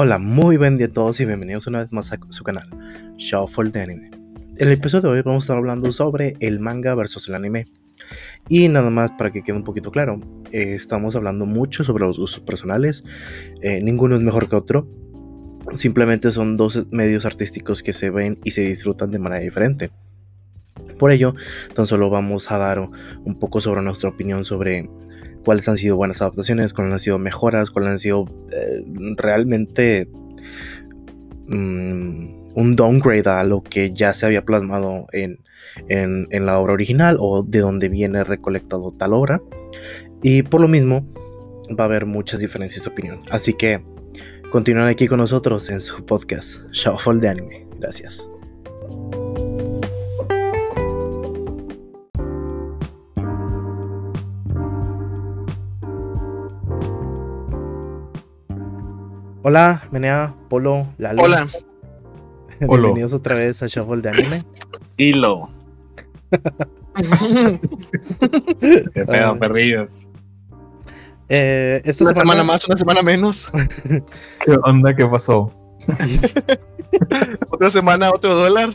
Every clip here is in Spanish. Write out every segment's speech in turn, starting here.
Hola, muy buen día a todos y bienvenidos una vez más a su canal, Shuffle de Anime. En el episodio de hoy vamos a estar hablando sobre el manga versus el anime. Y nada más para que quede un poquito claro, eh, estamos hablando mucho sobre los gustos personales, eh, ninguno es mejor que otro, simplemente son dos medios artísticos que se ven y se disfrutan de manera diferente. Por ello, tan solo vamos a dar un poco sobre nuestra opinión sobre cuáles han sido buenas adaptaciones, cuáles han sido mejoras, cuáles han sido eh, realmente mm, un downgrade a lo que ya se había plasmado en, en, la obra original o de donde viene recolectado tal obra. Y por lo mismo va a haber muchas diferencias de opinión. Así que continúen aquí con nosotros en su podcast Shuffle de Anime. Gracias. Hola, Menea, Polo, Lalo. Hola. Bienvenidos otra vez a Shuffle de Anime. Hilo. Qué pedo, perrillos. Eh, esta Una semana semana, más, una semana menos. ¿Qué onda? ¿Qué pasó? Otra semana, otro dólar.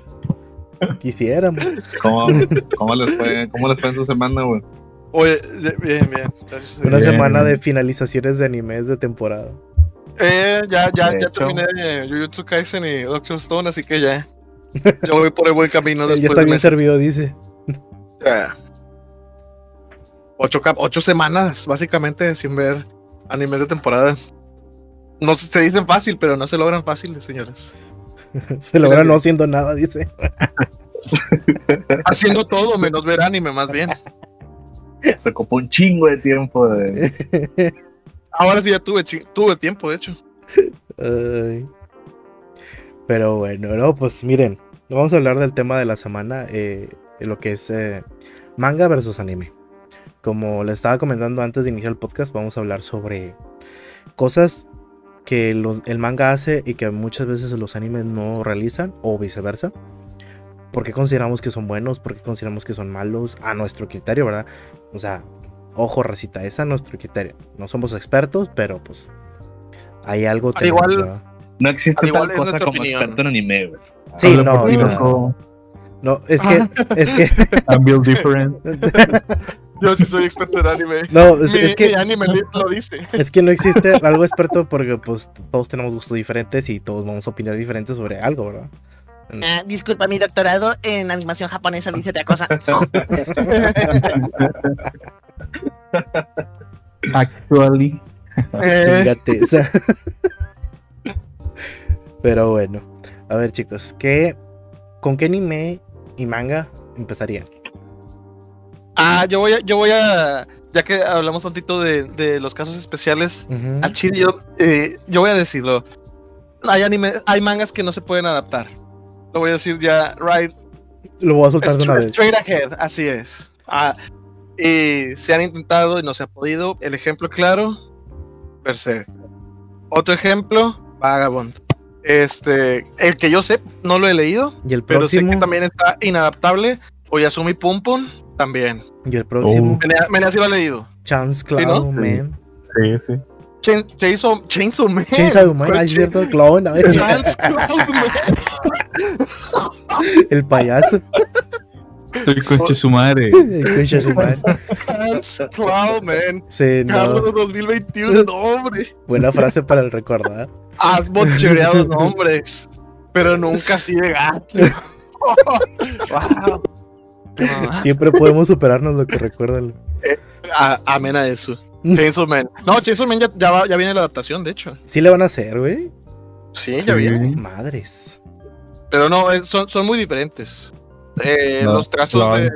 quisiéramos. ¿Cómo, cómo les fue? ¿Cómo les fue en su semana, güey? Oye, ye- bien, bien. Gracias Una. Bien. semana de finalizaciones de animes de temporada. Eh, ya, ya, De ya hecho. terminé de Jujutsu Kaisen y Doctor Stone, así que ya. Yo voy por el buen camino ya después está de bien meses. servido, dice. Ya. Ocho, cap- ocho semanas, básicamente, sin ver animes de temporada. No se se dicen fácil, pero no se logran fáciles, señores. Se logra no haciendo nada, dice. Haciendo todo menos ver anime, más bien. Se ocupó un chingo de tiempo de... Ahora sí ya tuve, tuve tiempo, de hecho. Pero bueno, no, pues miren, vamos a hablar del tema de la semana, eh, lo que es eh, manga versus anime. Como les estaba comentando antes de iniciar el podcast, vamos a hablar sobre cosas que el manga hace y que muchas veces los animes no realizan o viceversa. ¿Por qué consideramos que son buenos? ¿Por qué consideramos que son malos? A nuestro criterio, ¿verdad? O sea, ojo, racita, es a nuestro criterio. No somos expertos, pero pues hay algo. Al igual-. No existe igual tal es cosa como opinión. experto en anime, güey. Sí, no, no. No, es que, es que, I'm built different. Yo sí soy experto en anime. no, es, mi, es que, mi anime lo dice. es que no existe algo experto porque pues todos tenemos gustos diferentes y todos vamos a opinar diferentes sobre algo, ¿verdad? Ah, disculpa, mi doctorado en animación japonesa dice otra cosa. Actually. Eh, Chingate esa. Pero bueno, a ver chicos, ¿qué, ¿con qué anime y manga empezarían? ah, yo voy a, yo voy a, ya que hablamos tantito de, de los casos especiales, al chile yo, eh, yo voy a decirlo. Hay anime, hay mangas que no se pueden adaptar. Lo voy a decir ya, right, Lo voy a soltar de una straight, vez. straight ahead, así es. Ah, y se han intentado y no se ha podido. El ejemplo claro, Berserk. Otro ejemplo, Vagabond. Este, el que yo sé, no lo he leído, Y el pero sé que también está inadaptable. Oyasumi Pum Pum, también. y el próximo, Menea- Menea sí lo ha leído. Chance Clown ¿Sí, no? Man. Sí, sí. Chain- Chainsaw, Chainsaw Man. Chainsaw Man, ¿Cuál ah, es cierto, Clown, Chance Cloud Man. el payaso, El conche su madre. el concha de su madre. Cloud Man. Sí, no, Carlos 2021, no, hombre. buena frase para el recordar. Has bochereado nombres, pero nunca así de gato. wow. Siempre podemos superarnos lo que recuerdan. A- Amén a eso. Chainsaw Man. No, Chainsaw Man ya, ya, va- ya viene la adaptación, de hecho. Sí le van a hacer, güey. Sí, ya viene. Madres. Pero no, eh, son, son muy diferentes. Eh, No, los trazos de.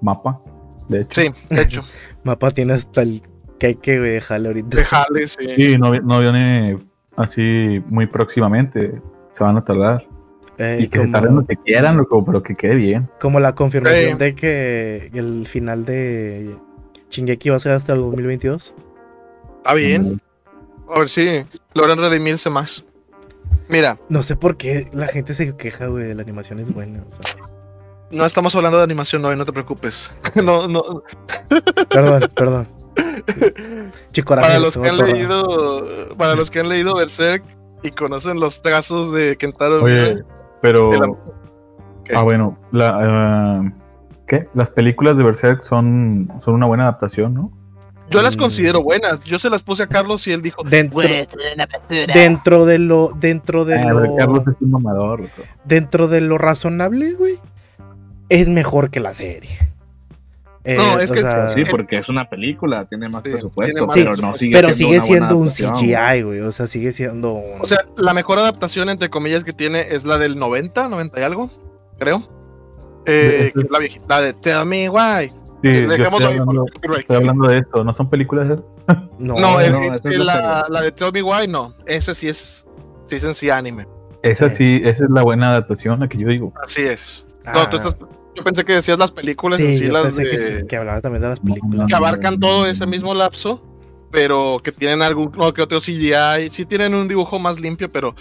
mapa. De hecho. Sí, de hecho. Mapa tiene hasta el queque, güey, déjale ahorita. De Hale, sí. Sí, no, vi- no viene así muy próximamente. Se van a tardar. Eh, y que se como, tarden lo que quieran, loco, pero que quede bien. como la confirmación Sí. de que el final de Shingeki va a ser hasta el 2022. Está bien. A ver si logran redimirse más. Mira, No sé por qué la gente se queja, güey, de la animación es buena. o sea. No estamos hablando de animación hoy, no te preocupes. No, no. Perdón, perdón. Chico, Para los que han leído, para los que han leído Berserk y conocen los trazos de Kentaro Oye, pero. de. Ah, bueno, la, ah, ¿qué? Las películas de Berserk son, son una buena adaptación, ¿no? yo las Mm. considero buenas. Yo se las puse a Carlos y él dijo, Dentro, Pues, una basura. dentro de lo, dentro de Ah, lo, Carlos es un mamador. dentro de lo razonable, güey, es mejor que la serie. Eh, No, es que sea, Sí, porque es una película, tiene más Sí, presupuesto, tiene más pero no sigue pero siendo sigue una siendo un CGI, güey. O sea, sigue siendo un. O sea, la mejor adaptación, entre comillas, que tiene es la del 90, 90 y algo, creo. Eh, que es la viejita, la de Tell Me Why. Sí, Dejémoslo estoy hablando, copyright. estoy hablando de eso. ¿No son películas esas? no, No, es, no, es esa que es la la, de Tell Me Why, no. Ese sí es, sí es en sí anime. Esa Sí. sí, esa es la buena adaptación, la que yo digo. Así es. Ah, No, tú estás- yo pensé que decías las películas en sí, sí, yo las pensé de, que, sí, que hablaba también de las películas. que abarcan todo ese mismo lapso, pero que tienen algún no, que otro CGI. Sí tienen un dibujo más limpio, pero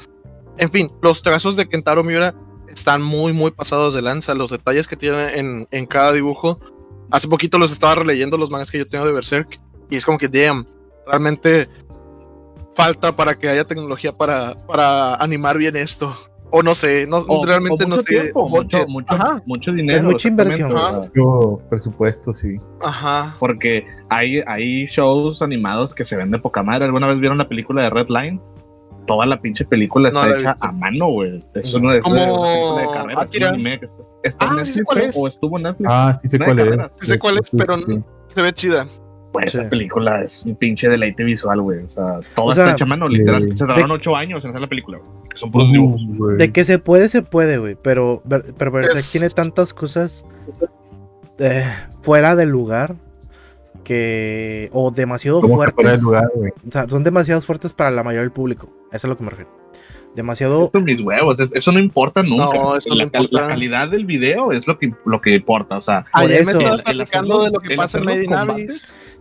en fin, los trazos de Kentaro Miura están muy, muy pasados de lanza. Los detalles que tienen en, en cada dibujo. Hace poquito los estaba releyendo los mangas que yo tengo de Berserk y es como que, damn, realmente falta para que haya tecnología para, para animar bien esto. O no sé, no, O- realmente o no mucho sé. tiempo, mucho, mucho, Ajá, mucho dinero. mucha inversión. exactamente, o sea, Yo, presupuesto, sí. ajá. Porque hay, hay shows animados que se ven de poca madre. ¿Alguna vez vieron la película de Red Line? Toda la pinche película No está hecha a mano, güey. Es una de esas de carrera. es Akira. un anime que está, está en Ah, sí sé Netflix, es. o estuvo en Netflix. Ah, sí sé cuál es. carreras. Sí sé cuál es, pero sí. Se ve chida. Pues Sí. esa película es un pinche deleite visual, güey. O sea, todo O sea, está hecho a mano, literal. Se tardaron ocho años en hacer la película, güey. Que son puros Uh, dibujos. güey. De que se puede, se puede, güey. Pero, pero Berserk Es- tiene tantas cosas eh, fuera del lugar que. O demasiado ¿Cómo que fuera fuertes. lugar, güey? O sea, son demasiado fuertes para la mayoría del público. Eso es a lo que me refiero. Demasiado. Esto mis huevos, es- eso no importa nunca. No, eso no la, cal- importa. la calidad del video es lo que, lo que importa. O sea, Ayer me estabas el platicando de lo que pasa en hacer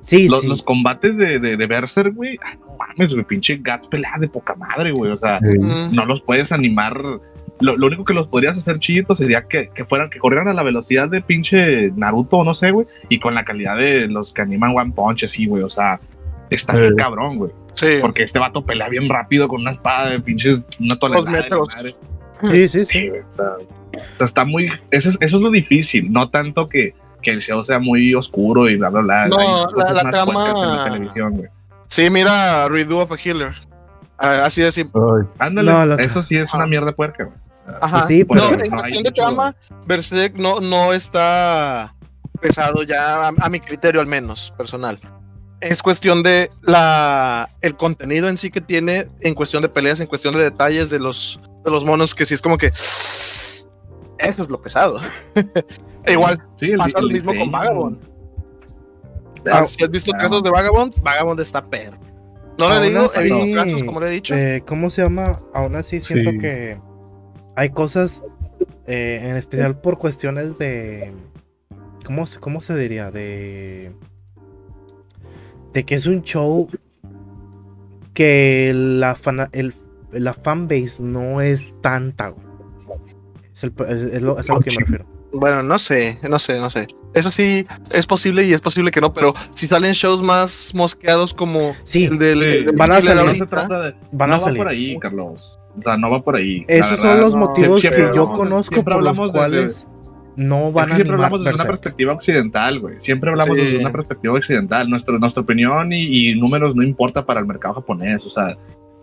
Sí, los, sí. los combates de, de, de Berserk, güey, ah, no mames, güey, pinche Gats pelea de poca madre, güey. O sea, Sí. No los puedes animar. Lo, lo único que los podrías hacer chiquitos sería que, que fueran, que corrieran a la velocidad de pinche Naruto o no sé, güey, y con la calidad de los que animan One Punch, así, güey. O sea, está bien Sí. cabrón, güey. Sí. Porque este vato pelea bien rápido con una espada de pinches una tonelada. de la metros. madre. Sí, sí, sí. Sí, güey, o, sea, o sea, está muy. Eso es, eso es lo difícil, no tanto que, que el show sea muy oscuro y bla, bla, bla. No, la- la trama- la. Sí, mira, Redo of a Healer. Ah, Así de simple. Ándale, No, eso sí es una mierda puerca, güey. Ajá. Sí, no, en no cuestión de mucho- trama, Berserk no, no está pesado ya, a, a mi criterio al menos, personal. Es cuestión de la el contenido en sí que tiene, en cuestión de peleas, en cuestión de detalles de los, de los monos, que sí es como que eso es lo pesado. E igual, Sí, el- pasa el lo mismo con. Vagabond. Ah, si has visto claro. casos de Vagabond, Vagabond está perro. No lo he leído, he visto casos, como le he dicho. Eh, ¿Cómo se llama? Aún así siento Sí. que hay cosas, eh, en especial por cuestiones de... ¿Cómo, se- ¿Cómo se diría? De... De que es un show que la, fana- el, la fanbase no es tanta. güey. Es, el- es- es lo, es a lo que me refiero. Bueno, no sé, no sé, no sé. Eso sí es posible y es posible que no, pero si salen shows más mosqueados como Sí, el del, Sí, van a salir. No se ahorita, trata de. van no a va salir. por ahí, Carlos. O sea, no va por ahí. Esos son los no, motivos siempre que yo conozco por los cuales no van a siempre hablamos desde una perspectiva occidental, güey. Siempre hablamos Sí. desde una perspectiva occidental. Nuestro, nuestra opinión y, y números no importa para el mercado japonés. O sea,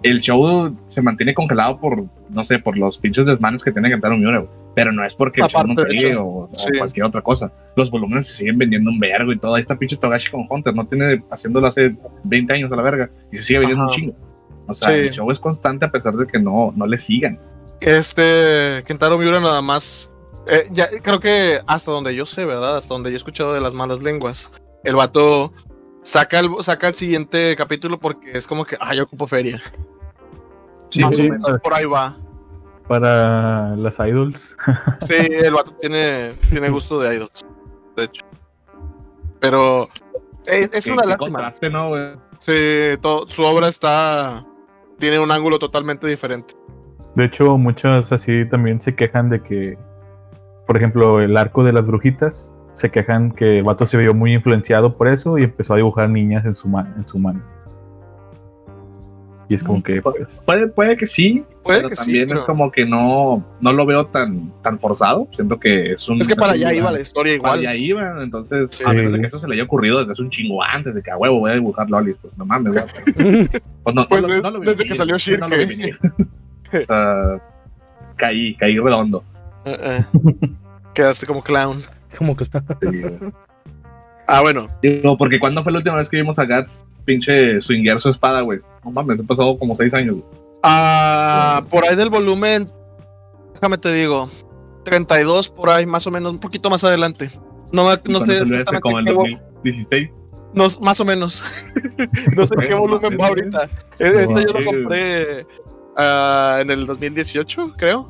el show se mantiene congelado por, no sé, por los pinches desmanes que tiene que un Miura. Pero no es porque el show no pegue o, o sí. cualquier otra cosa. Los volúmenes se siguen vendiendo un vergo y todo. Ahí está pinche Togashi con Hunter. No tiene haciéndolo hace 20 años a la verga. Y se sigue vendiendo Ajá. un chingo. O sea, Sí. el show es constante a pesar de que no, no le sigan. este Kentaro Miura nada más. eh, ya creo que hasta donde yo sé, ¿verdad? Hasta donde yo he escuchado de las malas lenguas, el vato saca el, saca el siguiente capítulo porque es como que, ah, yo ocupo feria. Sí, Más sí. o menos, por ahí va. para las idols. Sí, el vato tiene, tiene gusto de idols, de hecho. Pero es una lástima. ¿no? Sí, todo- su obra está. Tiene un ángulo totalmente diferente. De hecho, muchas así también se quejan de que, por ejemplo, el arco de las brujitas, se quejan que el vato se vio muy influenciado por eso y empezó a dibujar niñas en su, ma- en su mano. Y es como que, pues, Puede, puede que sí, Puede pero que sí, también pero- es como que no, no lo veo tan, tan forzado. Siento que es un. Es que para allá iba la historia Para igual. allá iba, entonces, Sí. a menos de que eso se le haya ocurrido desde hace un chingo antes, de que a huevo voy a dibujar lolis, pues no mames. Pues no, Pues no lo- de- no lo vi desde venir, que salió no lo vi Shirke. venir. O sea, caí, caí redondo. Eh, eh. Quedaste como clown. Como que Sí. Ah, bueno. Digo, porque cuando fue la última vez que vimos a Gats pinche swinguear su espada, güey. No mames, han pasado como seis años. Ah, por ahí del volumen, déjame te digo, 32 por ahí, más o menos, un poquito más adelante. No, me- ¿Y no cuándo sé como qué vo- 2016. no, más o menos. no sé qué volumen va ahorita. E- Este yo lo compré ah, en el 2018, creo.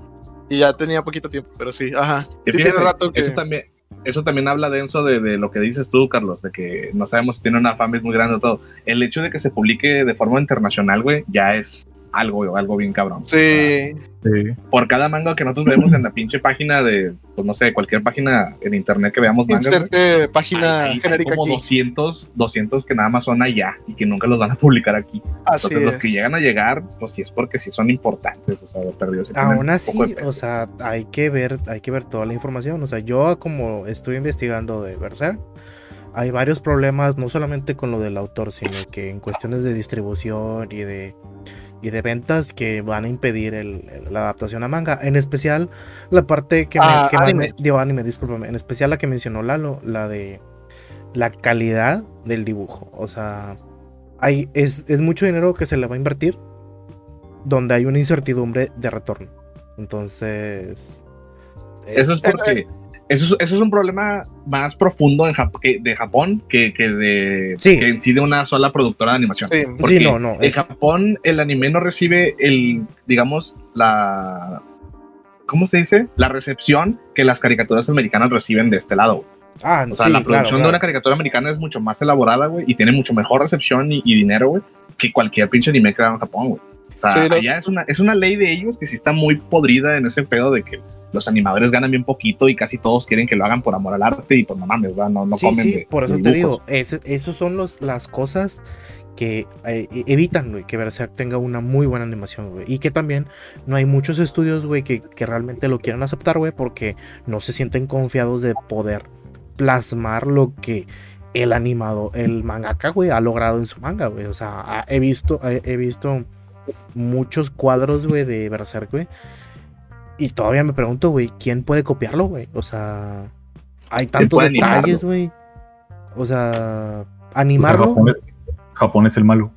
Y ya tenía poquito tiempo, pero sí, ajá. Sí fíjate, tiene rato que... Eso también, eso también habla denso de, de lo que dices tú, Carlos, de que no sabemos si tiene una fanbase muy grande o todo. El hecho de que se publique de forma internacional, güey, ya es algo, algo bien cabrón. Sí, sí. Por cada manga que nosotros vemos en la pinche página de, pues no sé, cualquier página en internet que veamos güey, inserte página hay- hay genérica como aquí. 200, 200 que nada más son allá y que nunca los van a publicar aquí. Así Entonces los que llegan a llegar, pues sí es porque sí son importantes, o sea, perdidos. sí tienen Aún así, o sea, hay que ver, hay que ver toda la información. O sea, yo como estoy investigando de Berserk, hay varios problemas, no solamente con lo del autor, sino que en cuestiones de distribución y de y de ventas que van a impedir el- el- la adaptación a manga. En especial la parte que, me, Ah, que anime. me- digo anime, discúlpame. En especial la que mencionó Lalo, la de la calidad del dibujo. O sea, hay, es, es mucho dinero que se le va a invertir donde hay una incertidumbre de retorno. Entonces. Eso es porque. Eso es, eso es un problema más profundo en Jap- que- de Japón que, que de Sí. que en sí de una sola productora de animación. Sí. Porque Sí, no, no, En es- Japón el anime no recibe el, digamos, la ¿cómo se dice? La recepción que las caricaturas americanas reciben de este lado. Ah, O sea, sí, la claro, producción de una caricatura americana es mucho más elaborada, güey, y tiene mucho mejor recepción y, y dinero, güey, que cualquier pinche anime creado en Japón, güey. O sea, Sí, allá es una, es una ley de ellos que sí está muy podrida en ese pedo de que los animadores ganan bien poquito y casi todos quieren que lo hagan por amor al arte y pues no mames, ¿verdad? No, no sí, comen sí, de- por de eso te digo, ese- esos son los, las cosas que eh, evitan güey, que Berserk tenga una muy buena animación, güey. Y que también no hay muchos estudios, güey, que, que realmente lo quieran aceptar, güey, porque no se sienten confiados de poder plasmar lo que el animado, el mangaka, güey, ha logrado en su manga, güey. O sea, he visto, he visto muchos cuadros, güey, de Berserk, güey. Y todavía me pregunto, güey, ¿quién puede copiarlo, güey? O sea, hay tantos detalles, güey. O sea, O sea, animarlo. Japón, es, Japón es el malo.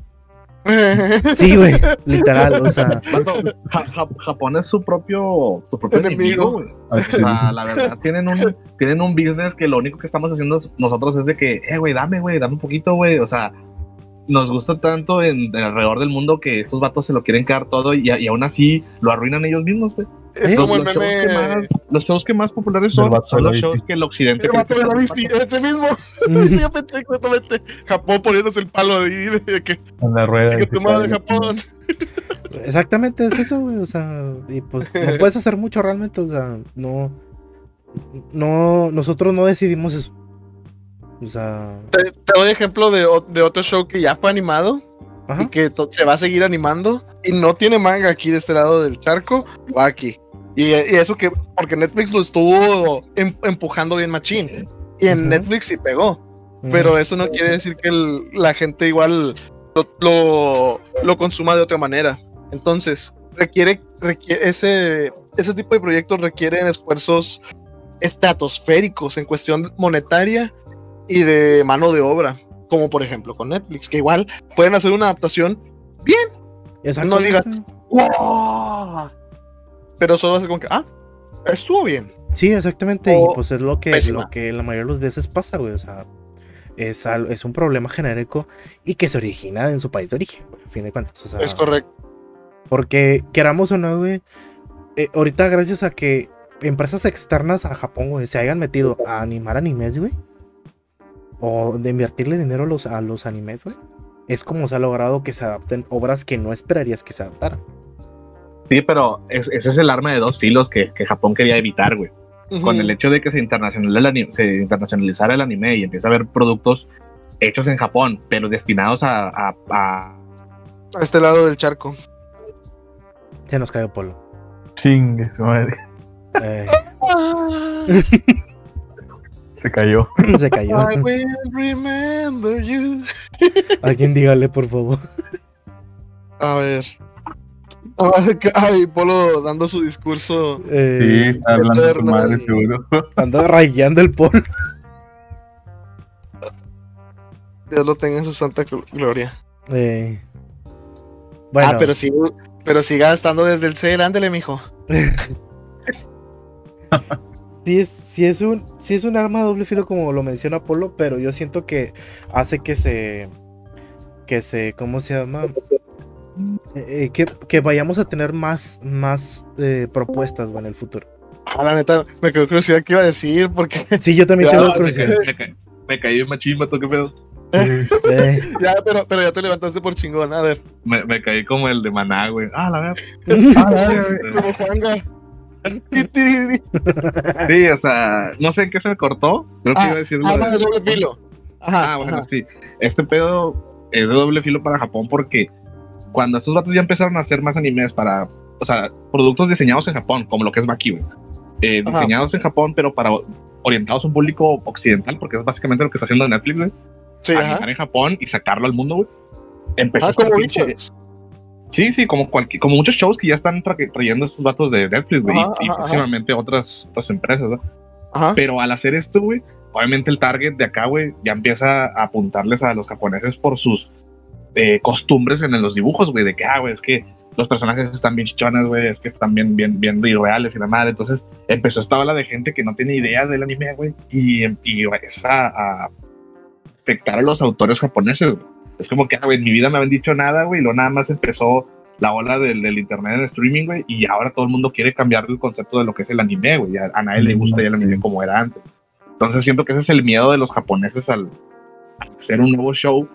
Sí, güey, literal, o sea, Ja- Japón es su propio, su propio Enemigo. güey. O sea, la verdad, tienen un, tienen un business que lo único que estamos haciendo nosotros es de que, eh, güey, dame, güey, dame un poquito, güey. O sea, nos gusta tanto en, en alrededor del mundo que estos vatos se lo quieren quedar todo y, y aún así lo arruinan ellos mismos, güey. Es ¿Eh? como el los, shows que meme. más, los shows que más populares son, de los shows que el occidente... El vato de la bici, ese mismo. mm, Sí, yo pensé exactamente. Japón poniéndose el palo ahí de que En la rueda. chica y tu se madre cae. Japón. exactamente es eso, güey, o sea, y pues no puedes hacer mucho realmente, o sea, no, no, nosotros no decidimos eso. O sea, Te, te doy ejemplo de, de otro show que ya fue animado ajá, y que se va a seguir animando y no tiene manga aquí de este lado del charco, va aquí. Y, y eso que, porque Netflix lo estuvo em- empujando bien machín. Y en Ujú. Netflix sí pegó. mm, Pero eso no quiere decir que el- la gente igual lo, lo, lo consuma de otra manera. Entonces, requiere, requiere ese, ese tipo de proyectos requieren esfuerzos estratosféricos en cuestión monetaria y de mano de obra, como por ejemplo con Netflix, que igual pueden hacer una adaptación, no digas-. ¡wow! pero solo hace como que, ah, estuvo bien. Sí, exactamente. O y pues es lo que, pésima. lo que la mayoría de las veces pasa, güey. O sea, es, es un problema genérico y que se origina en su país de origen, güey, a fin de cuentas. O sea, Es correcto. porque queramos o no, güey. eh, ahorita, gracias a que empresas externas a Japón, güey, se hayan metido a animar animes, güey. O de invertirle dinero a los, a los animes, güey. Es como se ha logrado que se adapten obras que no esperarías que se adaptaran. Sí, pero es- ese es el arma de dos filos que, que Japón quería evitar, güey. con el hecho de que se, el internacionalizara el anime y empieza a haber productos hechos en Japón, pero destinados a, a- a A este lado del charco. Se nos cayó Polo. Chingue su madre. Eh, Se cayó. se cayó. I will remember you. Alguien dígale, por favor. A ver. Ay, Polo dando su discurso. Sí, Eh, está hablando de tu madre, seguro. Ando rayando el Polo. Dios lo tenga en su santa gl- gloria. Eh, bueno, Ah, pero sí, pero siga estando desde el cel, ándele, mijo. Sí es, sí es un, sí es un arma de doble filo como lo menciona Polo, pero yo siento que hace que se, que se, ¿cómo se llama? Eh, eh, que, que vayamos a tener más, más eh, propuestas en el futuro. Ah, la neta, me quedó curiosidad qué iba a decir, porque Sí, yo también tengo me curiosidad. Me, ca- me caí machín, mato, qué pedo. Eh, ya, pero, pero ya te levantaste por chingón. A ver, Me, me caí como el de Maná, güey. Ah, la verdad. como Juanga. Ti, ti, ti. Sí, o sea, no sé en qué se me cortó. Creo que Ah, iba a decir Arma de- doble filo. Ajá, Ah, bueno, ajá. sí. Este pedo es de doble filo para Japón porque cuando estos vatos ya empezaron a hacer más animes para, o sea, productos diseñados en Japón, como lo que es Baki. Eh, diseñados en Japón, pero para orientados a un público occidental, porque es básicamente lo que está haciendo Netflix, güey. Sí, ajá. En Japón y sacarlo al mundo, güey. Empezó Ah, este pinche-. Sí, sí, como, cualquier, como muchos shows que ya están tra- trayendo estos vatos de Netflix, güey, y, próximamente otras, otras empresas, ¿no? Ajá. Pero al hacer esto, güey, obviamente el target de acá, güey, ya empieza a apuntarles a los japoneses por sus eh, costumbres en los dibujos, güey, de que, ah, güey, es que los personajes están bien chichonas, güey, es que están bien, bien, bien irreales y la madre. Entonces empezó esta ola de gente que no tiene idea del anime, güey, y, y es a, a afectar a los autores japoneses, güey. Es como que, ah, güey, en mi vida me habían dicho nada, güey, y luego nada más empezó la ola del, del internet en streaming, güey, y ahora todo el mundo quiere cambiar el concepto de lo que es el anime, güey. A, a nadie le gusta ya el anime como era antes. Entonces siento que ese es el miedo de los japoneses al, al hacer un nuevo show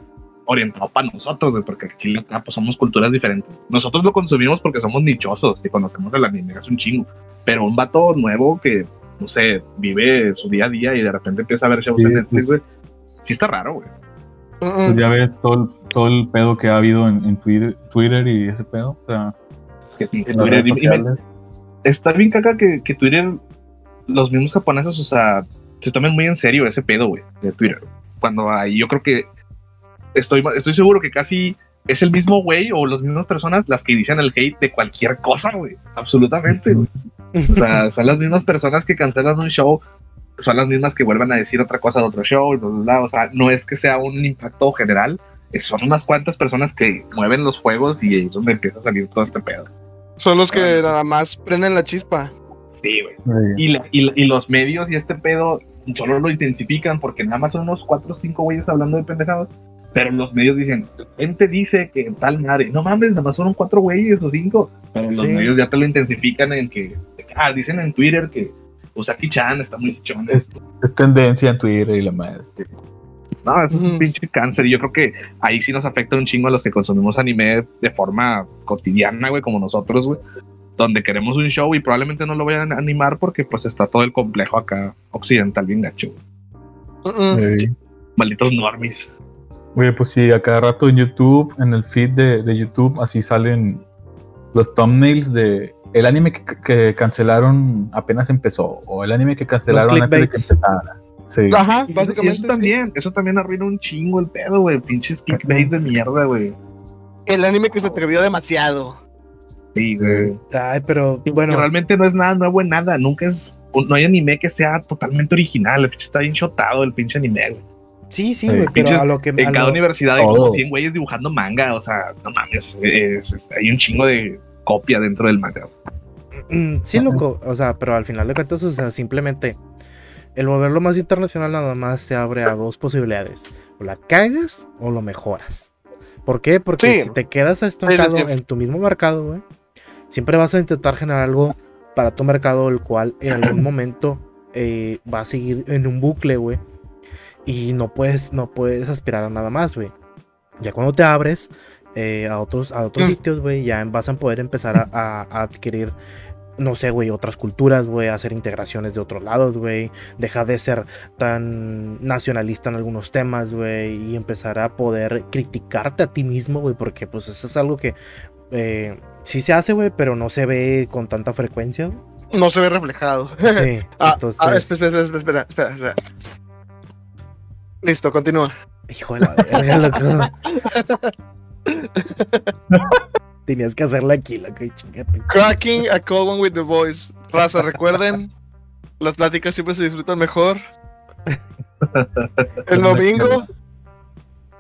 orientado para nosotros, güey, porque aquí en acá pues somos culturas diferentes. Nosotros lo consumimos porque somos nichosos y conocemos el anime, es un chingo. Pero un vato nuevo que, no sé, vive su día a día y de repente empieza a ver shows Sí, en Netflix, güey, pues, sí está raro, güey. Pues ya ves todo el, todo el pedo que ha habido en, en Twitter, Twitter y ese pedo. O sea, Es que en Twitter, está bien caca que, que Twitter, los mismos japoneses, o sea, se tomen muy en serio ese pedo, güey, de Twitter. Cuando ahí yo creo que estoy, estoy seguro que casi es el mismo güey o las mismas personas las que inician el hate de cualquier cosa, güey. Absolutamente, güey. O sea, son las mismas personas que cancelan un show, son las mismas que vuelven a decir otra cosa de otro show, y bla, bla, bla. O sea, no es que sea un impacto general, son unas cuantas personas que mueven los juegos y ahí es donde empieza a salir todo este pedo. Son los que nada más prenden la chispa. Sí, güey. Y, la- y, la- y los medios y este pedo solo lo intensifican porque nada más son unos 4 o 5 güeyes hablando de pendejadas. Pero los medios dicen, gente dice que tal madre, no mames, nada más fueron 4 güeyes o 5. Pero los Sí. medios ya te lo intensifican en que, ah, dicen en Twitter que Usaki-chan está muy chichón. Es, es tendencia en Twitter y la madre. No, eso es un pinche cáncer. Y yo creo que ahí sí nos afecta un chingo a los que consumimos anime de forma cotidiana, güey, como nosotros, güey. Donde queremos un show y probablemente no lo vayan a animar porque pues está todo el complejo acá occidental bien gacho. güey. Sí. Malditos normis. Oye, pues sí, a cada rato en YouTube, en el feed de, de YouTube, así salen los thumbnails de el anime que, que cancelaron apenas empezó, o el anime que cancelaron antes de que empezara. Sí. Ajá, eso- básicamente. eso también, eso también arruina un chingo el pedo, güey. Pinches clickbait de mierda, güey. El anime que se atrevió demasiado. Sí, güey. Ay, pero Que bueno, realmente no es nada nuevo en nada. Nunca es. No hay anime que sea totalmente original. El pinche está bien shotado el pinche anime, güey. sí, sí, Sí, güey, pero pinches- a lo que En a cada lo- universidad hay como todo. 100 güeyes dibujando manga. O sea, no mames. es- es- hay un chingo de copia dentro del manga. Mm, sí, loco, o sea, pero al final de cuentas, o sea, simplemente el volverlo más internacional nada más te abre a dos posibilidades. O la cagas o lo mejoras. ¿Por qué? Porque Sí. si te quedas estancado Sí, sí, sí. en tu mismo mercado, güey, siempre vas a intentar generar algo para tu mercado, el cual en algún momento eh, va a seguir en un bucle, güey. Y no puedes, no puedes aspirar a nada más, güey. Ya cuando te abres eh, a otros, a otros Mm. sitios, güey, ya vas a poder empezar a, a- a adquirir no sé, güey, otras culturas, güey, hacer integraciones de otros lados, güey, dejar de ser tan nacionalista en algunos temas, güey, y empezar a poder criticarte a ti mismo, güey, porque pues eso es algo que eh, sí se hace, güey, pero no se ve con tanta frecuencia. No se ve reflejado. Sí, Ah, entonces, ah, espera, espera, espera, espera, espera. Listo, continúa. hijo de la verga, loco. Tenías que hacerlo aquí, loco, y chingate. Cracking a cold one with the voice. Raza, recuerden, las pláticas siempre se disfrutan mejor. El domingo.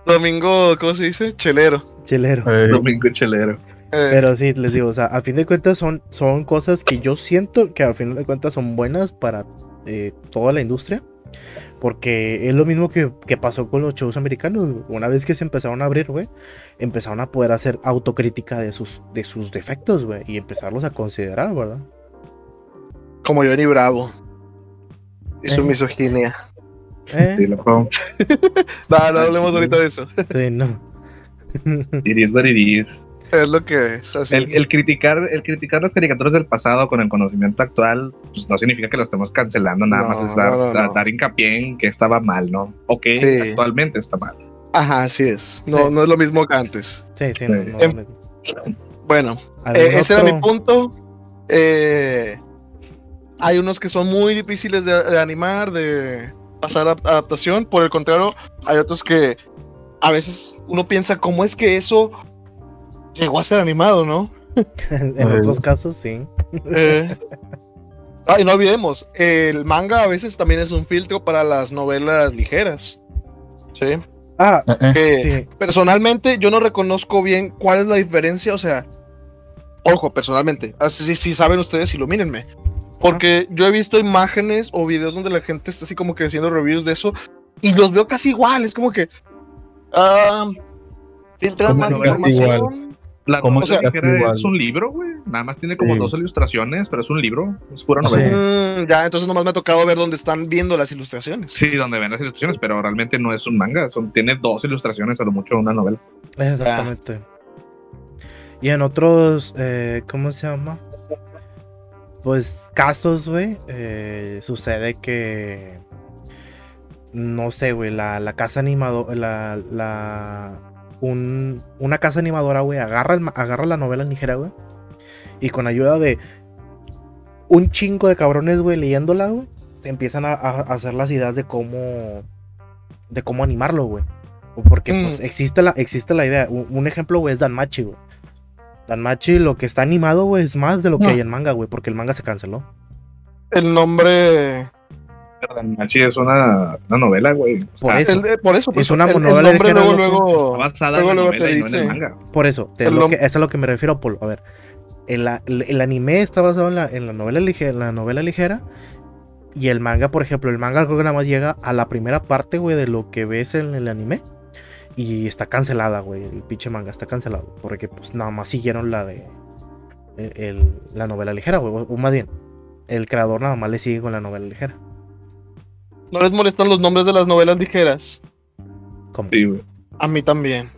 Domingo, ¿cómo se dice? Chelero. Chelero. Domingo chelero. Eh, Pero sí, les digo, o sea, a fin de cuentas son, son cosas que yo siento que al fin de cuentas son buenas para eh, toda la industria. Porque es lo mismo que, que pasó con los shows americanos. Una vez que se empezaron a abrir, güey, empezaron a poder hacer autocrítica de sus, de sus defectos, güey, y empezarlos a considerar, ¿verdad? como Johnny Bravo. Y su Eh. misoginia. Eh, Sí, loco. No, no hablemos ahorita de eso. sí, no. It is what it is. Es lo que es. Así. El, el criticar, el criticar las caricaturas del pasado con el conocimiento actual, pues no significa que lo estemos cancelando, nada No, más es dar, no, no, dar- no. dar hincapié en que estaba mal, ¿no? O que Sí. actualmente está mal. Ajá, así es. No, Sí. no es lo mismo que antes. Sí, sí, no. Sí. no, Em- no. Bueno, ¿Algún Eh, ese era mi punto. Eh, hay unos que son muy difíciles de, de animar, de pasar a adaptación. Por el contrario, hay otros que a veces uno piensa cómo es que eso llegó a ser animado, ¿no? en Eh. otros casos, sí. Eh, ah, y no olvidemos, el manga a veces también es un filtro para las novelas ligeras. Sí. Ah, eh, eh. Sí. personalmente yo no reconozco bien cuál es la diferencia, o sea, ojo, personalmente, así si saben ustedes, ilumínenme. Porque yo he visto imágenes o videos donde la gente está así como que haciendo reviews de eso y los veo casi igual, es como que ah, filtran ¿Cómo más información. La ¿Cómo novela que ligera igual? es un libro, güey. Nada más tiene como Sí. dos ilustraciones, pero es un libro. Es pura Sí. novela. Mm, ya, entonces nomás me ha tocado ver dónde están viendo las ilustraciones. Sí, donde ven las ilustraciones, pero realmente no es un manga. Son, tiene dos ilustraciones, a lo mucho una novela. Exactamente. Y en otros, eh, ¿cómo se llama? Pues casos, güey, eh, sucede que, no sé, güey, la, la casa animadora, la, la, un- una casa animadora, güey, agarra, el agarra la novela ligera, güey, y con ayuda de un chingo de cabrones, güey, leyéndola, güey, te empiezan a, a hacer las ideas de cómo, de cómo animarlo, güey. Porque Mm. pues existe la, existe la idea. Un, un ejemplo, güey, es Danmachi, güey. Danmachi, lo que está animado, güey, es más de lo que No. hay en manga, güey, porque el manga se canceló. El nombre. Machi es una, una novela, güey. Por eso. el de- por eso, por Es eso, una el- el, novela nombre ligera, luego, luego, luego, luego te no dice. el manga. Por eso, te- El lo que, eso es a lo que me refiero, Polo. A ver, el, el- el anime está basado en la, en la novela ligera, la novela ligera. Y el manga, por ejemplo, el manga creo que nada más llega a la primera parte, güey, de lo que ves en el anime. Y está cancelada, güey. El pinche manga está cancelado. Porque pues nada más siguieron la de. el- el- la novela ligera, güey. O más bien, el creador nada más le sigue con la novela ligera. ¿No les molestan los nombres de las novelas ligeras? Como, Sí, güey. A mí también.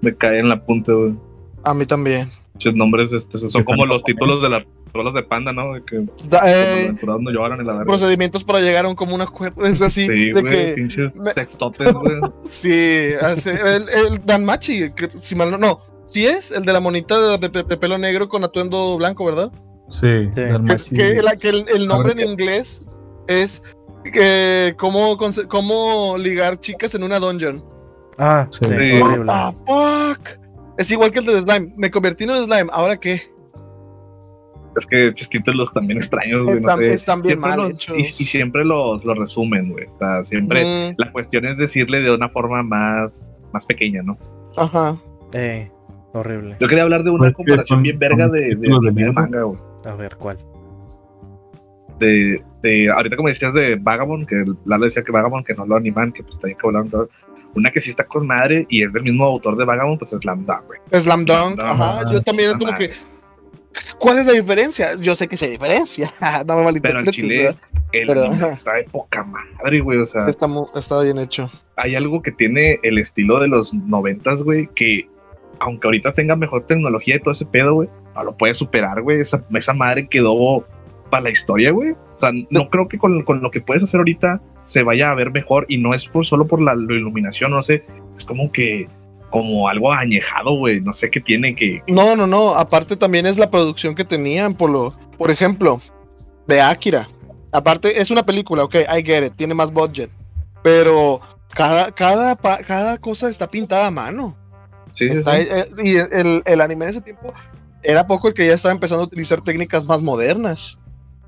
Me cae en la punta, güey. A mí también. Muchos nombres este, son Están como los títulos de las rolas de panda, ¿no? De que Da- los eh, aventurados no lloran en la procedimientos para llegar a un común acuerdo. Es así. Sí, de güey, que. pinches me- textotes, güey. Sí, hace- el, el Danmachi, que si mal no. No, sí es el de la monita de, de- de- de pelo negro con atuendo blanco, ¿verdad? Sí, Sí. Que, Dalmachi. que la- que el, el nombre en Ahora inglés es que cómo, cómo ligar chicas en una dungeon. ah, Sí. sí, horrible. Ah, fuck. Es igual que el de Slime. Me convertí en un Slime. ¿Ahora qué? Es que chiquitos los también extraños, güey. No Están- sé. están bien Siempre mal los- hechos. y, y siempre los, los resumen, güey. O sea, siempre. Mm, La cuestión es decirle de una forma más, más pequeña, ¿no? ajá. Eh, horrible. Yo quería hablar de una Pues comparación son- bien verga son de, de, de mierda. manga, güey. A ver, ¿cuál? De, de, ahorita como decías de Vagabond, que Lalo decía que Vagabond, que no lo animan, que pues está bien cabrón. Una que sí está con madre y es del mismo autor de Vagabond, pues es Lambda, güey. Slam Dunk. Ajá. Yo también es como que. ¿Cuál es la diferencia? Yo sé que se diferencia. no me Pero en malinterpretes. Chile, el Pero, está de poca madre, güey. O sea, Está, está bien hecho. hay algo que tiene el estilo de los noventas, güey, que aunque ahorita tenga mejor tecnología y todo ese pedo, güey, no lo puede superar, güey. Esa, esa madre quedó para la historia, güey. O sea, no creo que con, con, lo que puedes hacer ahorita se vaya a ver mejor y no es por, solo por la, la iluminación, no sé, es como que como algo añejado, güey, no sé qué tiene que... No, no, no, aparte también es la producción que tenían, por lo, por ejemplo, de Akira. Aparte, es una película, ok, I get it, tiene más budget, pero cada, cada, cada cosa está pintada a mano. Sí, Está- sí. eh, y el, el anime de ese tiempo era poco el que ya estaba empezando a utilizar técnicas más modernas.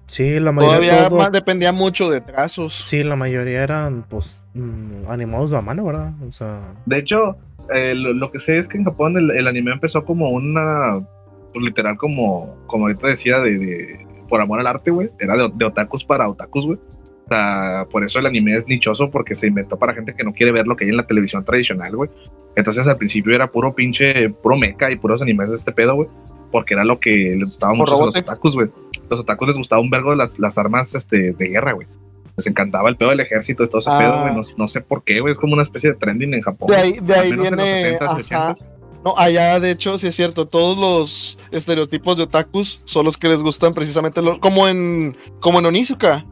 Sí, la mayoría Todavía todo- más dependía mucho de trazos. Sí, la mayoría eran pues mm, animados a mano, ¿verdad? O sea, De hecho, eh, lo, lo que sé es que en Japón el, el anime empezó como una, pues, literal como, como ahorita decía, de, de- por amor al arte, güey. Era de, de otakus para otakus, güey. O sea, por eso el anime es nichoso, porque se inventó para gente que no quiere ver lo que hay en la televisión tradicional, güey. Entonces al principio era puro pinche, puro mecha y puros animes de este pedo, güey. Porque era lo que les gustaba mucho a los otakus, güey. Los otakus les gustaba un vergo las, las armas este, de guerra, güey. Les encantaba el pedo del ejército y todo ese Ah. pedo, güey. No, no sé por qué, güey. Es como una especie de trending en Japón. De ahí, de ahí viene. 70s, ajá. 80s. No, allá de hecho, sí es cierto, todos los estereotipos de otakus son los que les gustan precisamente los, como en como en Onizuka.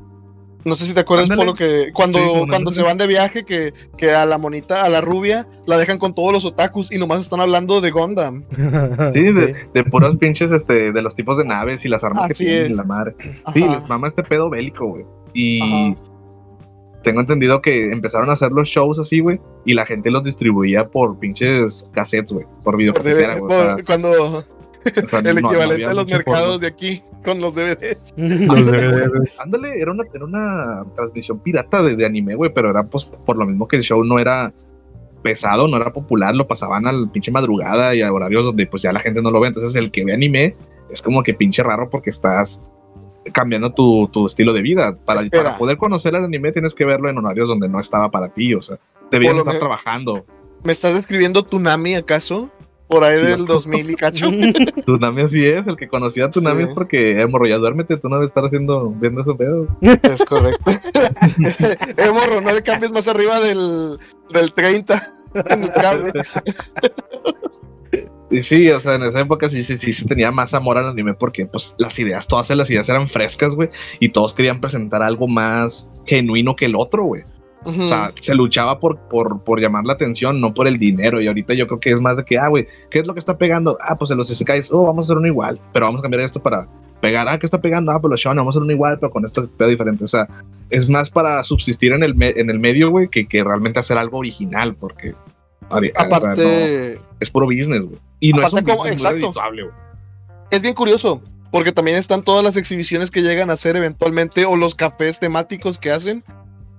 No sé si te acuerdas Ándale. por lo que cuando, Sí, cuando se van de viaje que, que a la monita, a la rubia, la dejan con todos los otakus y nomás están hablando de Gundam. Sí, de, de puros pinches, este, de los tipos de naves y las armas Así que tienen y la madre. Sí, Ajá. les mama este pedo bélico, güey. Y Ajá. tengo entendido que empezaron a hacer los shows así, güey, y la gente los distribuía por pinches cassettes, güey, por videocasetera, por- cuando o sea, el no- no equivalente había a los mercados de aquí con los DVDs. Los DVDs. Ándale, era una, era una transmisión pirata de, de anime, güey, pero era pues por lo mismo que el show no era pesado, no era popular, lo pasaban al pinche madrugada y a horarios donde pues ya la gente no lo ve. Entonces el que ve anime es como que pinche raro porque estás cambiando tu, tu estilo de vida. Para, para poder conocer el anime tienes que verlo en horarios donde no estaba para ti, o sea, debías estar me- trabajando. ¿Me estás describiendo Tunami acaso? Por ahí Sí. del 2000 y cacho. Tunami así es, el que conocía a Tunami Sí. es porque, eh, morro, ya duérmete, tú no debes estar haciendo, viendo esos pedos. Es correcto. eh, morro, no le cambies más arriba del, del 30 en el cable. Y sí, o sea, en esa época sí, sí, sí, sí tenía más amor al anime porque pues las ideas, todas las ideas eran frescas, güey, y todos querían presentar algo más genuino que el otro, güey. Ujú. O sea, se luchaba por, por, por llamar la atención, no por el dinero, y ahorita yo creo que es más de que, ah, güey, ¿qué es lo que está pegando? Ah, pues en los isekais, oh, vamos a hacer uno igual, pero vamos a cambiar esto para pegar, ah, ¿qué está pegando? Ah, pues los shonen, vamos a hacer uno igual, pero con esto pedo diferente, o sea, es más para subsistir en el, me- en el medio, güey, que, que realmente hacer algo original, porque... no- Aparte, es puro business, güey. Y no es un como- exacto. es bien curioso, porque también están todas las exhibiciones que llegan a hacer eventualmente, o los cafés temáticos que hacen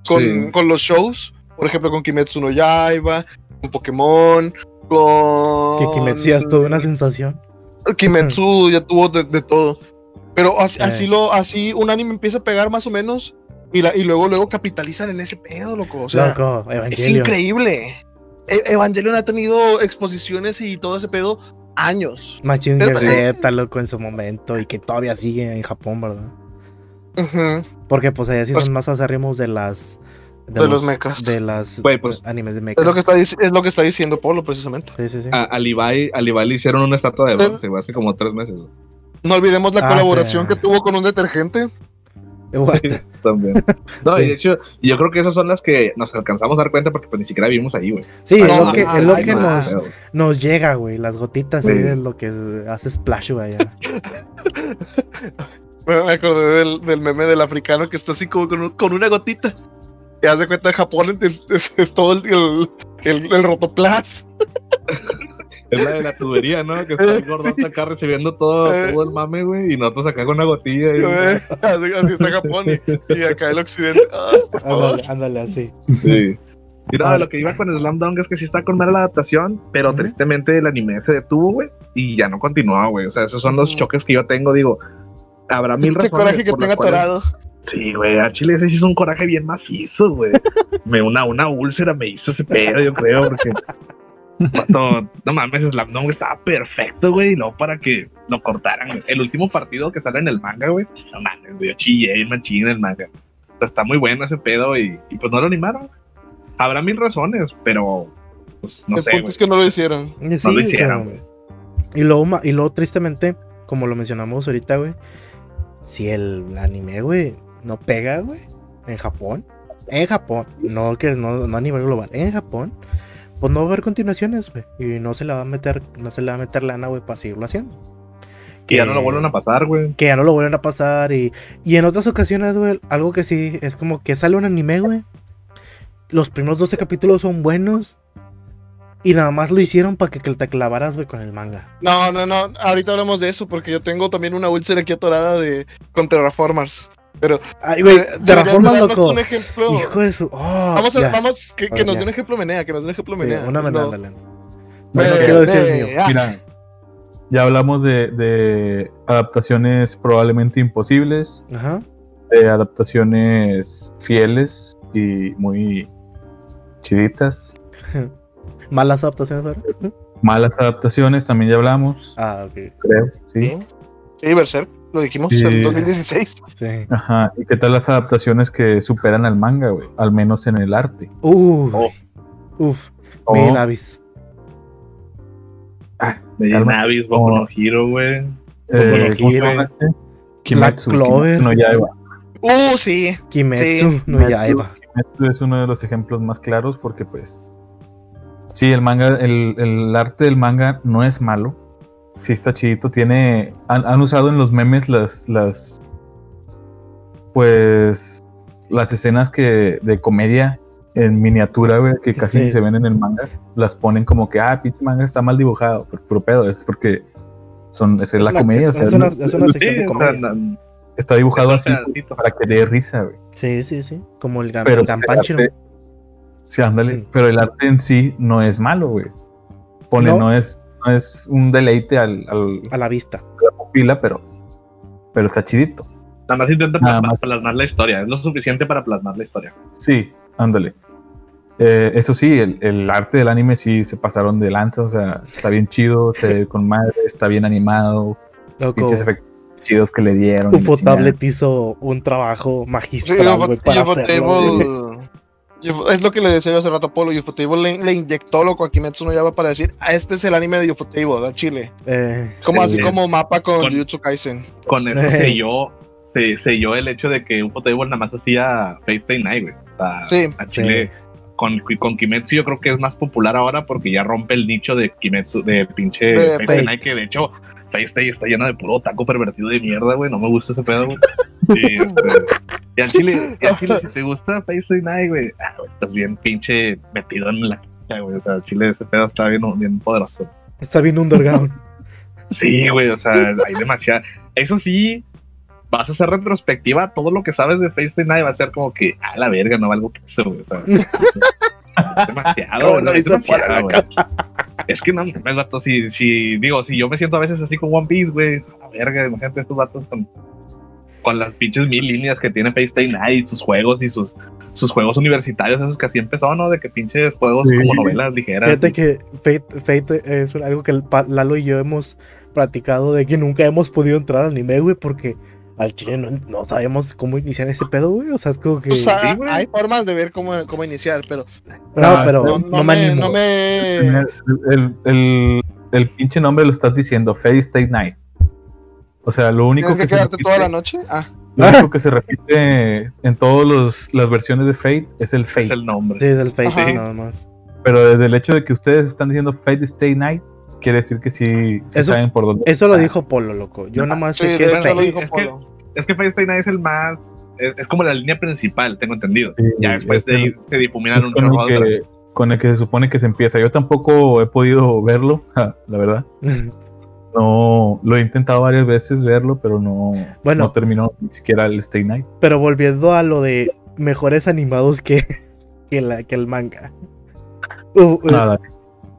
con, Sí. con los shows. Por ejemplo, con Kimetsu no Yaiba, con Pokémon, con. que Kimetsu ya es toda una sensación. Kimetsu ya tuvo de, de todo. Pero así, Sí. así lo, así un anime empieza a pegar más o menos. Y, la, y luego, luego capitalizan en ese pedo, loco. O sea, Loco, es increíble. E- Evangelion ha tenido exposiciones y todo ese pedo años. Machinger Pero- Z, loco, en su momento. Y que todavía sigue en Japón, ¿verdad? Porque pues allá sí Pues- son más acérrimos de las... De los mechas. De las pues- animes de mecha. Es lo que está, es lo que está diciendo Polo, precisamente. Sí, sí, sí. A, a Levi, a Levi le hicieron una estatua de bronce, güey, hace como tres meses. No olvidemos la Ah, colaboración sí. que tuvo con un detergente. What? También. No, Sí. y de hecho, yo creo que esas son las que nos alcanzamos a dar cuenta porque pues ni siquiera vivimos ahí, güey. Sí, es lo que, es lo ay, que no, nos, llega, güey. Las gotitas ahí es lo que hace splash, güey. me acordé del, del meme del africano que está así como con, un- con una gotita. Y hace cuenta de Japón, es, es- es todo el, el, el, el rotoplas. Es la de la tubería, ¿no? Que está el gordote acá recibiendo todo, Eh. todo el mame, güey, y nosotros acá con una gotilla. Y, así, así está Japón y, y acá el occidente. Por favor. Ándale, ándale, así. Sí. Y no, Ahora- lo que iba con Slam Dunk es que sí está con mala la adaptación, pero Ujú. tristemente el anime se detuvo, güey, y ya no continuó, güey. O sea, esos son los choques que yo tengo. Digo, habrá mil Ese razones. coraje que tenga atorado. Sí, güey, a Chile ese sí es un coraje bien macizo, güey. me una, una úlcera me hizo ese pedo, yo creo, porque. vato, no mames, Slam Dunk estaba perfecto, güey, y luego para que lo cortaran. El último partido que sale en el manga, güey, no mames, güey, yo chillé machín en el manga. O sea, está muy bueno ese pedo y, y pues no lo animaron. Habrá mil razones, pero pues no el sé, punto es que no lo hicieron. Sí, No lo o sea, hicieron, güey. y, luego, y luego, tristemente, como lo mencionamos ahorita, güey, si el anime, güey, no pega, güey, en Japón, en Japón, no que no, no a nivel global, en Japón, pues no va a haber continuaciones, güey, y no se le va a meter, no se le va a meter lana, güey, para seguirlo haciendo. Que ya no lo vuelvan a pasar, güey. Que ya no lo vuelven a pasar y, y en otras ocasiones, güey, algo que sí es como que sale un anime, güey. Los primeros 12 capítulos son buenos y nada más lo hicieron para que, que te clavaras, güey, con el manga. No, no, no. Ahorita hablamos de eso porque yo tengo también una úlcera aquí atorada de con Terraformers. Pero Ay, güey, eh, Terraformers, loco. un ejemplo. Hijo de su. oh, vamos a, ya. vamos, que, nos dé un ejemplo Menea, que nos dé un ejemplo Sí, Menea. una No. Bueno, no Eh, quiero decir el mío. Mira, ya hablamos de, de adaptaciones probablemente imposibles, Ajá. de adaptaciones fieles y muy chiditas. Malas adaptaciones ahora. Malas adaptaciones, también ya hablamos, Ah, ok. creo, sí. Sí, sí, Berserk, lo dijimos Sí. en 2016. Sí. Ajá. ¿Y qué tal las adaptaciones que superan al manga, güey? Al menos en el arte. Uh, Oh. Uf. O- Mi Navis. Calma. Navis, Boku no Hero, güey. eh, Boku no ¿cómo se Hero, llama este? Kimetsu, Clover. Kimetsu no Yaiba. Uh, sí. Kimetsu Sí. no Yaiba. Kimetsu es uno de los ejemplos más claros porque pues sí, el manga, el, el arte del manga no es malo. Sí está chidito, tiene han, han usado en los memes las las pues las escenas que de comedia en miniatura, güey, que casi Sí. ni se ven en el manga, las ponen como que ah, pinche manga está mal dibujado, pero, pero pedo, es porque son es, la una- comedia, es- o sea, es una- es- es una es- sección de comedia. está dibujado es un así pedacito. para que dé risa, güey. Sí, sí, sí. Como el, Pero el pues, el Ganpanchiro. arte- Sí, ándale. Pero el arte en sí no es malo, güey. Pone, No. no, es, no es un deleite al, al- A la vista. a la pupila, pero, pero está chidito. Nada más intenta Nada plasmar, más. plasmar la historia. Es lo suficiente para plasmar la historia. Sí, ándale. Eh, eso sí, el, el arte del anime sí se pasaron de lanza, o sea, está bien chido, se ve con madre, está bien animado, Loco. pinches efectos chidos que le dieron. chingada. Tablet hizo un trabajo Sí, magistral, güey, Ufo- para hacerlo. Es lo que le decía yo hace rato a Polo. Ufotable le, le inyectó loco a Kimetsu no Yaiba para decir, ah, este es el anime de Ufotable, de Chile. Eh, Como Sí. así como mapa con Con- Jujutsu Kaisen. Con eso Eh. selló, se, selló el hecho de que un Potable nada más hacía Stay Night, güey. O sea, Sí. a Chile, con, con Kimetsu yo creo que es más popular ahora porque ya rompe el nicho de Kimetsu, de pinche De Fate Stay Fate. Night, que de hecho Stay está lleno de puro taco pervertido de mierda, güey. No me gusta ese pedo, güey. Y, este, y al Chile, y al Chile, si te gusta Fate Stay Night, güey, ah, güey, estás bien pinche metido en la güey. O sea, al Chile ese pedo está bien, bien poderoso. está bien underground. Sí, güey, o sea, hay demasiada. Eso sí, vas a hacer retrospectiva todo lo que sabes de FaceTime Night, va a ser como que, a la verga, no valgo que eso, güey, o sea. es demasiado, ¿Cómo güey, lo es hizo por demasiado, güey. Es que no, me vato, si, si, digo, si yo me siento a veces así con One Piece, güey, a verga, imagínate estos vatos con, con las pinches mil líneas que tiene FaceTime Night, sus juegos y sus, sus juegos universitarios, esos que así empezó, ¿no? De que pinches juegos Sí. como novelas ligeras. Fíjate que Fate, Fate es algo que el Lalo y yo hemos platicado de que nunca hemos podido entrar al anime, güey, porque al chile no, no sabemos cómo iniciar ese pedo, güey. O sea, es como que. O sea, sí, hay formas de ver cómo, cómo iniciar, pero no, ah, pero no, no, no me me, animo. no me- El, el, el, el pinche nombre lo estás diciendo, Fate State Night. O sea, lo único ¿Tienes que, que se quedarte repite, toda la noche? Ah, lo único que se repite en todas las versiones de Fate es el Fate. es el nombre. Sí, del Fate, Ajá. nada más. Pero desde el hecho de que ustedes están diciendo Fate Stay Night, quiere decir que sí, sí Eso- saben por dónde. Eso lo dijo Polo, loco. Yo nada más sí, sé que es eso lo dijo Es que- Polo. Es que Night es el más. Es, es como la línea principal, tengo entendido. Sí, ya después es de ahí se difuminan un con, chorro el otras. que, con el que se supone que se empieza. Yo tampoco he podido verlo, ja, la verdad. No, lo he intentado varias veces verlo, pero no, Bueno. no terminó ni siquiera el Stay Night. Pero volviendo a lo de mejores animados que, que, la, que el manga. Uh, uh, Nada,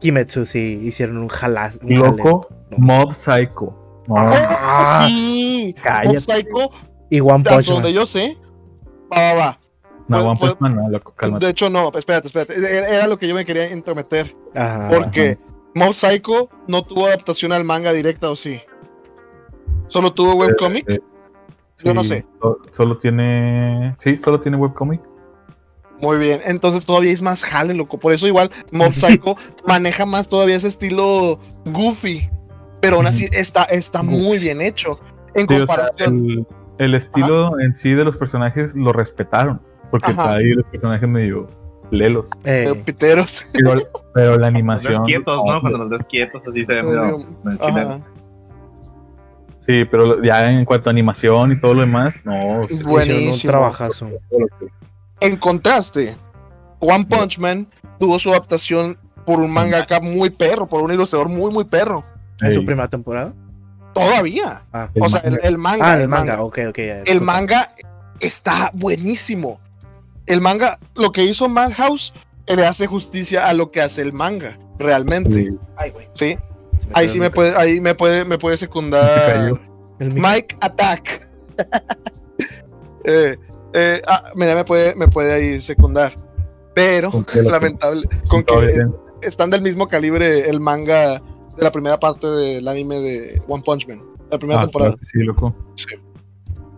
Kimetsu sí hicieron un jalas. un loco, No. Mob Psycho. No, ¡Oh, sí! cállate. Mob Psycho. Y One Punch Man. donde yo sé. Va, va, va. no, puedo- One Punch Man, no, loco, cálmate. De hecho, no, espérate, espérate. Era era lo que yo me quería intrometer. Ajá. Porque Mob Psycho no tuvo adaptación al manga directa, ¿o sí? Solo tuvo webcomic. Eh, Yo no sé. so- Solo tiene. Sí, solo tiene webcomic. Muy bien, entonces todavía es más jale, loco. Por eso igual Mob Psycho maneja más todavía ese estilo goofy. Pero aún así está, está muy bien hecho. En Sí, o sea, comparación. el, el estilo en sí de los personajes lo respetaron. Porque Ajá. ahí los personajes medio lelos. eh, piteros. Pero, pero la Los animación. quietos, ¿no? Cuando los ves quietos, así se ve medio. Sí, pero ya en cuanto a animación y todo lo demás, no. sí, hicieron un Buenísimo. trabajazo. En contraste, One Punch Man tuvo su adaptación por un mangaka muy perro, por un ilustrador muy, muy perro. ¿En su primera temporada? Todavía. Ah, El o sea, el, manga. el manga. ah el manga, ok, ok. ya, El manga está buenísimo. El manga, lo que hizo Madhouse, le hace justicia a lo que hace el manga, realmente. Sí. Ay. Sí. Ahí sí me puede, ahí me puede, me puede Se secundar. Mike Attack. Eh, eh, ah, mira, me puede, me puede ahí secundar. Pero, lamentable, con que bien. están del mismo calibre el manga de la primera parte del anime de One Punch Man, la primera Ah, temporada. claro sí, loco.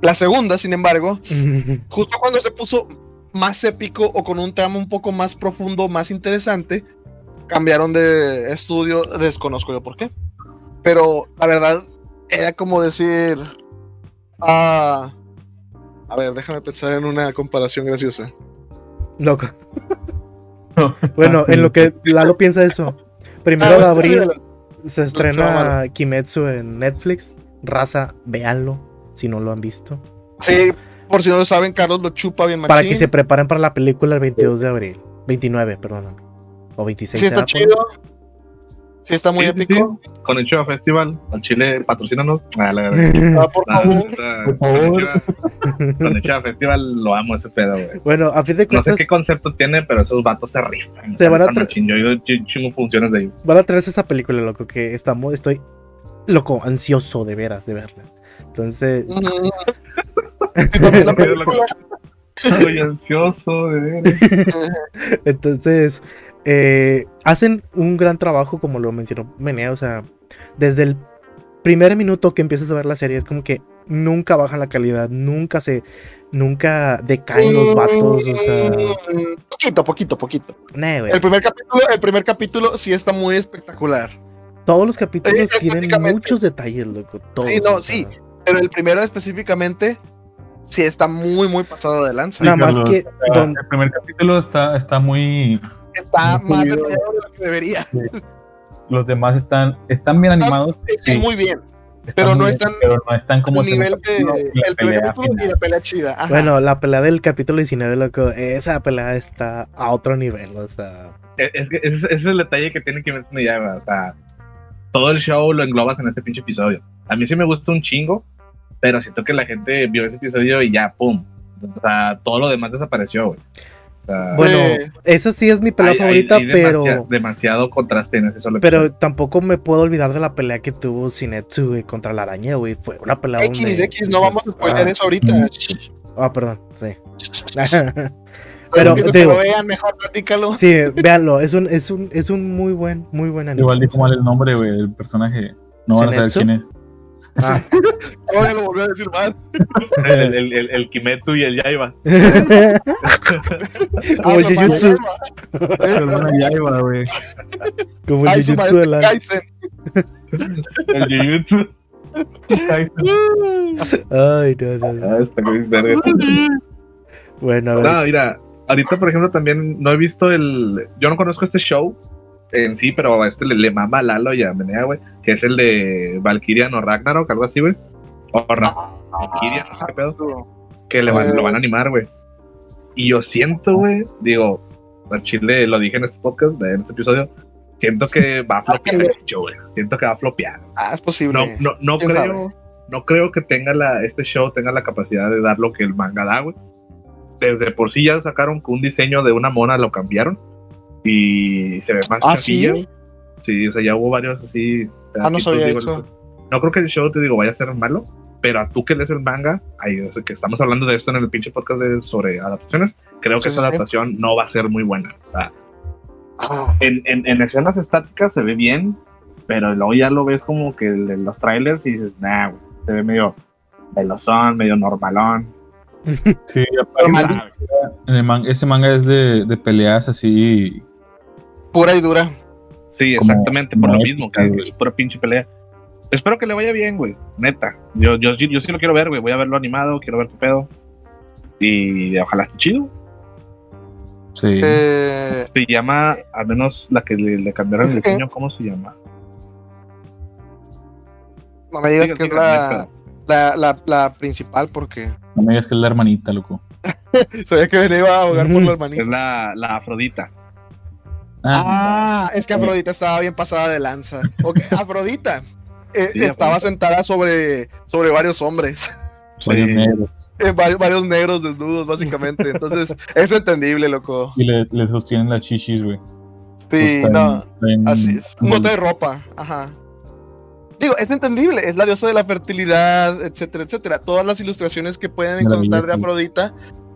La segunda, sin embargo, justo cuando se puso más épico o con un tramo un poco más profundo, más interesante, cambiaron de estudio, desconozco yo por qué. Pero la verdad, era como decir, ah, a ver, déjame pensar en una comparación graciosa. Loco. Bueno, en lo que Lalo piensa eso. Primero Ah, de bueno, abril. Se estrena Kimetsu en Netflix. Raza, véanlo si no lo han visto. Sí, por si no lo saben, Carlos lo chupa bien Para machín. que se preparen para la película el 22 de abril. 29, perdóname. O 26. Sí está por- chido. Sí está muy Sí, épico. sí. Con el Chiva Festival, al Chile, patrocínanos. Ah, la- Ah, por No, favor. neta, Por con el favor. Chiva- Con el Chiva Festival lo amo ese pedo, güey. Bueno, a fin de No sé cuentas, qué concepto tiene, pero esos vatos se rifan. Te van a Están tra- machín. Yo yo- yo chingo funciones de ahí. van a traerse esa película, loco, que estamos, estoy loco, ansioso de veras de verla. Entonces. Estoy ansioso de ver. Entonces, eh, hacen un gran trabajo, como lo mencionó Menea, o sea, desde el primer minuto que empiezas a ver la serie, es como que nunca bajan la calidad, nunca se, nunca decaen los vatos, o sea, Mm, Poquito, poquito, poquito. nah. El primer capítulo, el primer capítulo sí está muy espectacular. todos los capítulos Eh, tienen muchos detalles, loco, todos, Sí, no, o sea, sí. Pero el primero específicamente sí está muy, muy pasado de lanza. Nada más Carlos, que, o sea, don- El primer capítulo está, está muy. Está más de lo que debería. Los demás están, están bien Están- animados. Está sí, muy bien. están pero muy no bien, están pero no están como el el nivel de la el pelea capítulo y la pelea chida. Ajá. bueno, la pelea del capítulo 19, loco, esa pelea está a otro nivel, o sea, Es, es que ese, es el detalle que tiene que ver me lleva. O sea, todo el show lo englobas en este pinche episodio. A mí sí me gusta un chingo, pero siento que la gente vio ese episodio y ya, pum. O sea, todo lo demás desapareció, güey. Sea, bueno, Eh, esa sí es mi pelea hay- favorita, hay pero... demasiado, demasiado contraste en ese solo Pero episodio. tampoco me puedo olvidar de la pelea que tuvo Sinetsu güey, contra la araña, güey. Fue una pelea X, donde X, no vamos a spoiler ah, eso ahorita. Ah, perdón, sí. Pero que digo- lo vean, mejor platícalo. sí, véanlo. Es un, es un, es un muy buen, muy buen anime. Igual dijo mal el nombre, güey, el personaje. No van a saber quién es. Ah. Ahora lo volvió a decir mal. El, el, el, el Kimetsu y el Yaiba. Como Ah, su Jujutsu, madre, Perdona, ya iba, güey. como Ay, su Jujutsu de la-. El Jujutsu. Ay, no, no. Ah, está. Bueno, a ver. No, mira, ahorita por ejemplo también no he visto el. Yo no conozco este show en sí, pero a este le, le mama a Lalo y a Menea, güey, que es el de Valkyrian o Ragnarok, algo así, güey. O Ra- Valkyria, no sé qué pedo. Que le van, lo van a animar, güey. Y yo siento, güey, digo, al chile lo dije en este podcast, en este episodio, siento que va a flopear el show, güey. Siento que va a flopear. Ah, es posible. No, no, no ¿Quién creo, no creo que tenga la, este show tenga la capacidad de dar lo que el manga da, güey. Desde por sí ya sacaron que un diseño de una mona lo cambiaron y se ve más Ah, ¿sí? Sí, o sea, ya hubo varios así. Ah, no sabía digo, eso. No creo que el show, te digo, vaya a ser malo, pero a tú que lees el manga, ahí, o sea, que estamos hablando de esto en el pinche podcast de- sobre adaptaciones, creo que Sí, esa sí, adaptación no va a ser muy buena. O sea, Ah, en, en, en escenas estáticas se ve bien, pero luego ya lo ves como que de los trailers y dices, nah, güey, se ve medio velozón, medio normalón. Sí, Normal. aparte, en ese manga es de, de peleas así. Pura y dura. Sí, exactamente, por lo mismo, que es pura pinche pelea. espero que le vaya bien, güey. Neta. Yo, yo, yo, sí lo quiero ver, güey. Voy a verlo animado, quiero ver tu pedo. Y ojalá esté chido. Sí. Eh, Se llama, al menos la que le, le cambiaron el diseño, ¿cómo se llama? no me digas Diga, que es la, la, la, la principal porque No me digas que es la hermanita, loco. sabía que venía a ahogar por la Es hermanita. la, la Afrodita. Ah, es que Afrodita estaba bien pasada de lanza. Afrodita eh, Sí, estaba Afrodita. sentada sobre, sobre varios hombres. varios Sí. negros. Eh, varios, varios negros desnudos, básicamente. Entonces, es entendible, loco. Y le, le sostienen las chichis, güey. Sí, no. en- Así es. Un bote de ropa. Ajá. Digo, es entendible. Es la diosa de la fertilidad, etcétera, etcétera. Todas las ilustraciones que pueden encontrar de. Afrodita,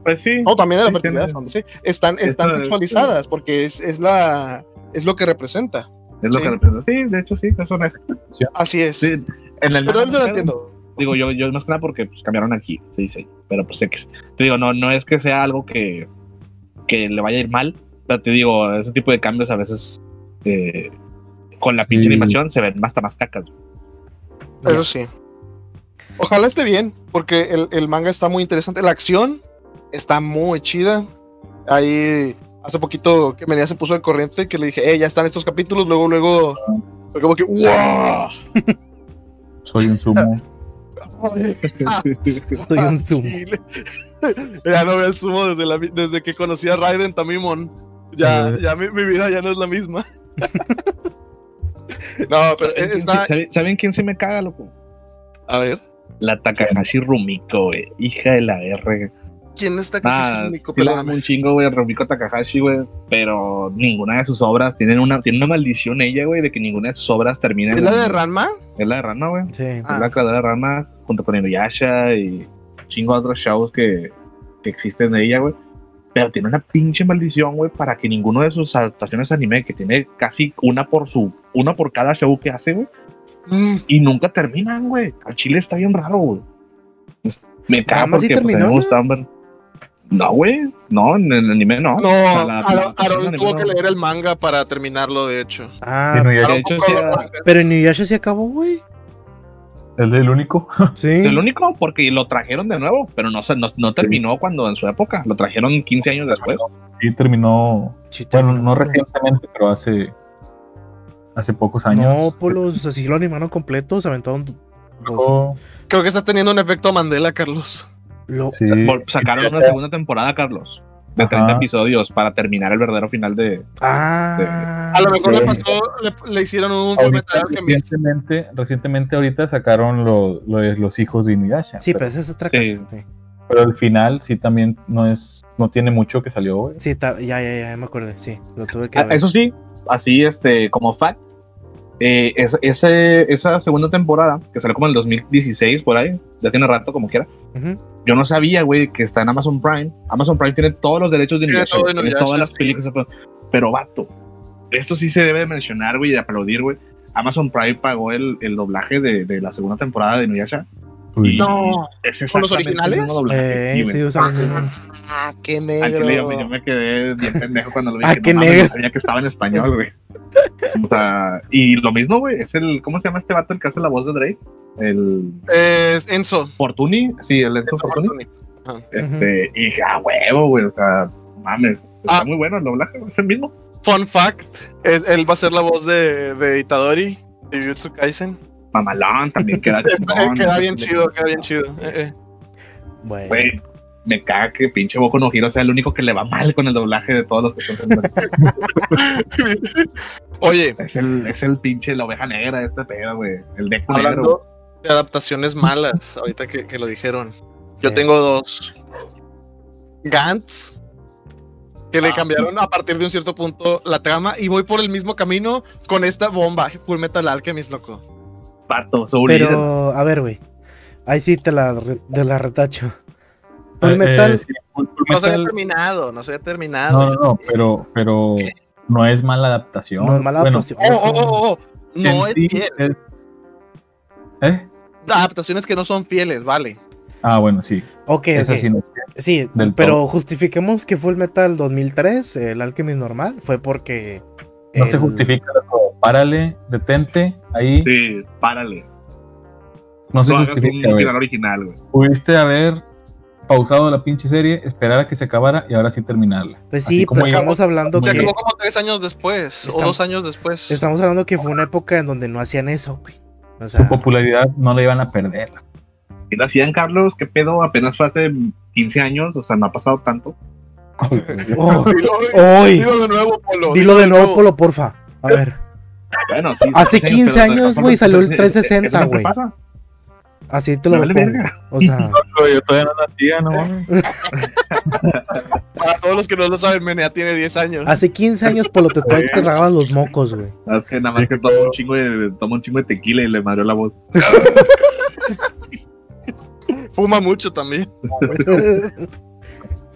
Pues sí. o también de la Sí, fertilidad, tiene- sí, están, sexualizadas porque es, es la es lo que representa. Es lo sí. que representa. Sí, de hecho, sí, eso es. Así es. Sí, en el Pero yo manga, lo entiendo. Digo, yo, yo más que nada porque pues, cambiaron aquí, se dice. Pero pues sé que. Te digo, no, no es que sea algo que, que le vaya a ir mal. Pero te digo, ese tipo de cambios a veces. eh, con la Sí. pinche animación se ven hasta más cacas. Eso sí. Ojalá esté bien, porque el, el manga está muy interesante. La acción está muy chida. Ahí, hace poquito que Menea se puso al corriente, que le dije, eh, ya están estos capítulos. Luego, luego, fue como que, ¡wow! Soy un sumo. Soy un. Chile. ya no veo el sumo desde, la, desde que conocí a Raiden Tamimon. Ya, Eh. ya mi, mi vida ya no es la misma. no, pero ¿Saben quién, está. saben- saben quién se me caga, loco? A ver, La Takahashi Rumiko, güey. Hija de la R. ¿quién está Ah, Nico? sí la amo Perdóname. un chingo, güey, Rumiko Takahashi, güey. Pero ninguna de sus obras tienen una, tiene una maldición ella, güey, de que ninguna de sus obras termine. ¿Es la de Ranma? Es la de Rana, güey. Sí. Ah. Es la creadora de Rana junto con Inuyasha y chingo de otros shows que, que existen de ella, güey. Pero tiene una pinche maldición, güey, para que ninguno de sus adaptaciones anime, que tiene casi una por su, una por cada show que hace, güey, Mm, y nunca terminan, güey. Al chile está bien raro, güey. Me caga Rama sí porque pues, a mí terminó, me No, güey. No, en el anime no. No, O sea, la- Aaron, la- Aaron la- tuvo no. que leer el manga para terminarlo, de hecho. Ah, Inuyasha. De hecho, sí, pero Inuyasha se acabó, güey. ¿El del único? Sí. El único, porque lo trajeron de nuevo, pero no, se- no, no terminó cuando en su época. Lo trajeron 15 años después. Sí, terminó. Sí, Bueno, no recientemente, pero hace. Hace pocos años. No, pues los así lo animaron completo, se aventaron. Luego, Creo que estás teniendo un efecto Mandela, Carlos. Lo- sí. Sacaron una segunda temporada, Carlos, de Ajá. 30 episodios para terminar el verdadero final de. Ah, A lo mejor sí. le pasó, le, le hicieron un Fullmetal Alchemist. recientemente, recientemente ahorita sacaron lo, lo de los hijos de Inuyasha. Sí, pero, pero esa es otra Sí. cosa. Sí, pero al final sí también no es, no tiene mucho que salió, güey. Sí, ta- ya, ya, ya me acordé. Sí, lo tuve que Ah, ver. Eso sí, así este, como fact, eh, es- ese- esa segunda temporada, que salió como en el 2016, por ahí, ya tiene rato como quiera. Ujú. Yo no sabía, güey, que está en Amazon Prime. Amazon Prime tiene todos los derechos de Inuyasha, tiene Inuyasha, todas las sí. películas. Pero, vato, esto sí se debe de mencionar, güey, y de aplaudir, güey. Amazon Prime pagó el, el doblaje de, de la segunda temporada de Inuyasha. Y No. es ¿Con los originales? Eh, sí, usan los mismos. Ah, qué yo, negro. me- yo me quedé bien pendejo cuando lo vi. Ah, que qué no negro. no sabía que estaba en español, güey. O sea, y lo mismo, güey, es el, ¿cómo se llama este vato el que hace la voz de Drake? El Es Enzo. Fortuny, sí, el Enzo Enzo Fortuny. Fortuny. Este, y dije, ah, huevo, güey, o sea, mames, está Ah. muy bueno el doblaje, güey, es el mismo. Fun fact: él, él va a ser la voz de, de Itadori, de Jujutsu Kaisen. Mamalón también queda chingón, queda bien chido, queda bien chido. Eh, eh. Bueno. Me caga que pinche Boku no Hero sea el único que le va mal con el doblaje de todos los que son. Oye, es, el, es el pinche la oveja negra de este pedo, güey. El negro. hablando de adaptaciones malas, ahorita que, que lo dijeron. Yo Sí. tengo dos. Gantz. Que le Ah. cambiaron a partir de un cierto punto la trama y voy por el mismo camino con esta bomba, Full Metal Alchemist, loco. Pato, Soul Eater. Pero, a ver, güey. Ahí sí te la, te la retacho. Full Eh, Metal. eh, sí, Full- No se había terminado, no se había terminado. no, no, no, pero, pero no es mala adaptación. no es mala Bueno, adaptación. Oh, oh, oh, oh. No es fiel. es- ¿Eh? Adaptaciones que no son fieles, vale. Ah, bueno, sí. Ok, Esa ok. sí no es fiel. Sí, del pero todo. justifiquemos que Full Metal 2003, el Alchemist normal, fue porque. No se justifica, loco. Párale, detente, ahí. Sí, párale. No se No hagas justifica, güey. final original, güey. Pudiste haber pausado la pinche serie, esperar a que se acabara y ahora sí terminarla. Pues sí, pues estamos hablando Se que acabó como tres años después, o dos años después. estamos hablando que fue una época en donde no hacían eso, güey. O Su popularidad no la iban a perder. ¿Qué le hacían, Carlos? ¿Qué pedo? Apenas fue hace 15 años, o sea, no ha pasado tanto. oh, Dilo, ¡Ay! dilo de nuevo, Polo. dilo de nuevo, Polo, porfa. A ver, Bueno, sí, Hace 15 15 pero no años, güey, salió el eso- 360, eso siempre güey. así te lo vale pongo. O sea, Yo todavía no nacía, no. Para todos los que no lo saben, Menea tiene 10 años. hace 15 años, Polo, te, todavía te tragabas los mocos, güey. Es que nada más que toma un chingo de, toma un chingo de tequila y le madreó la voz. Fuma mucho también.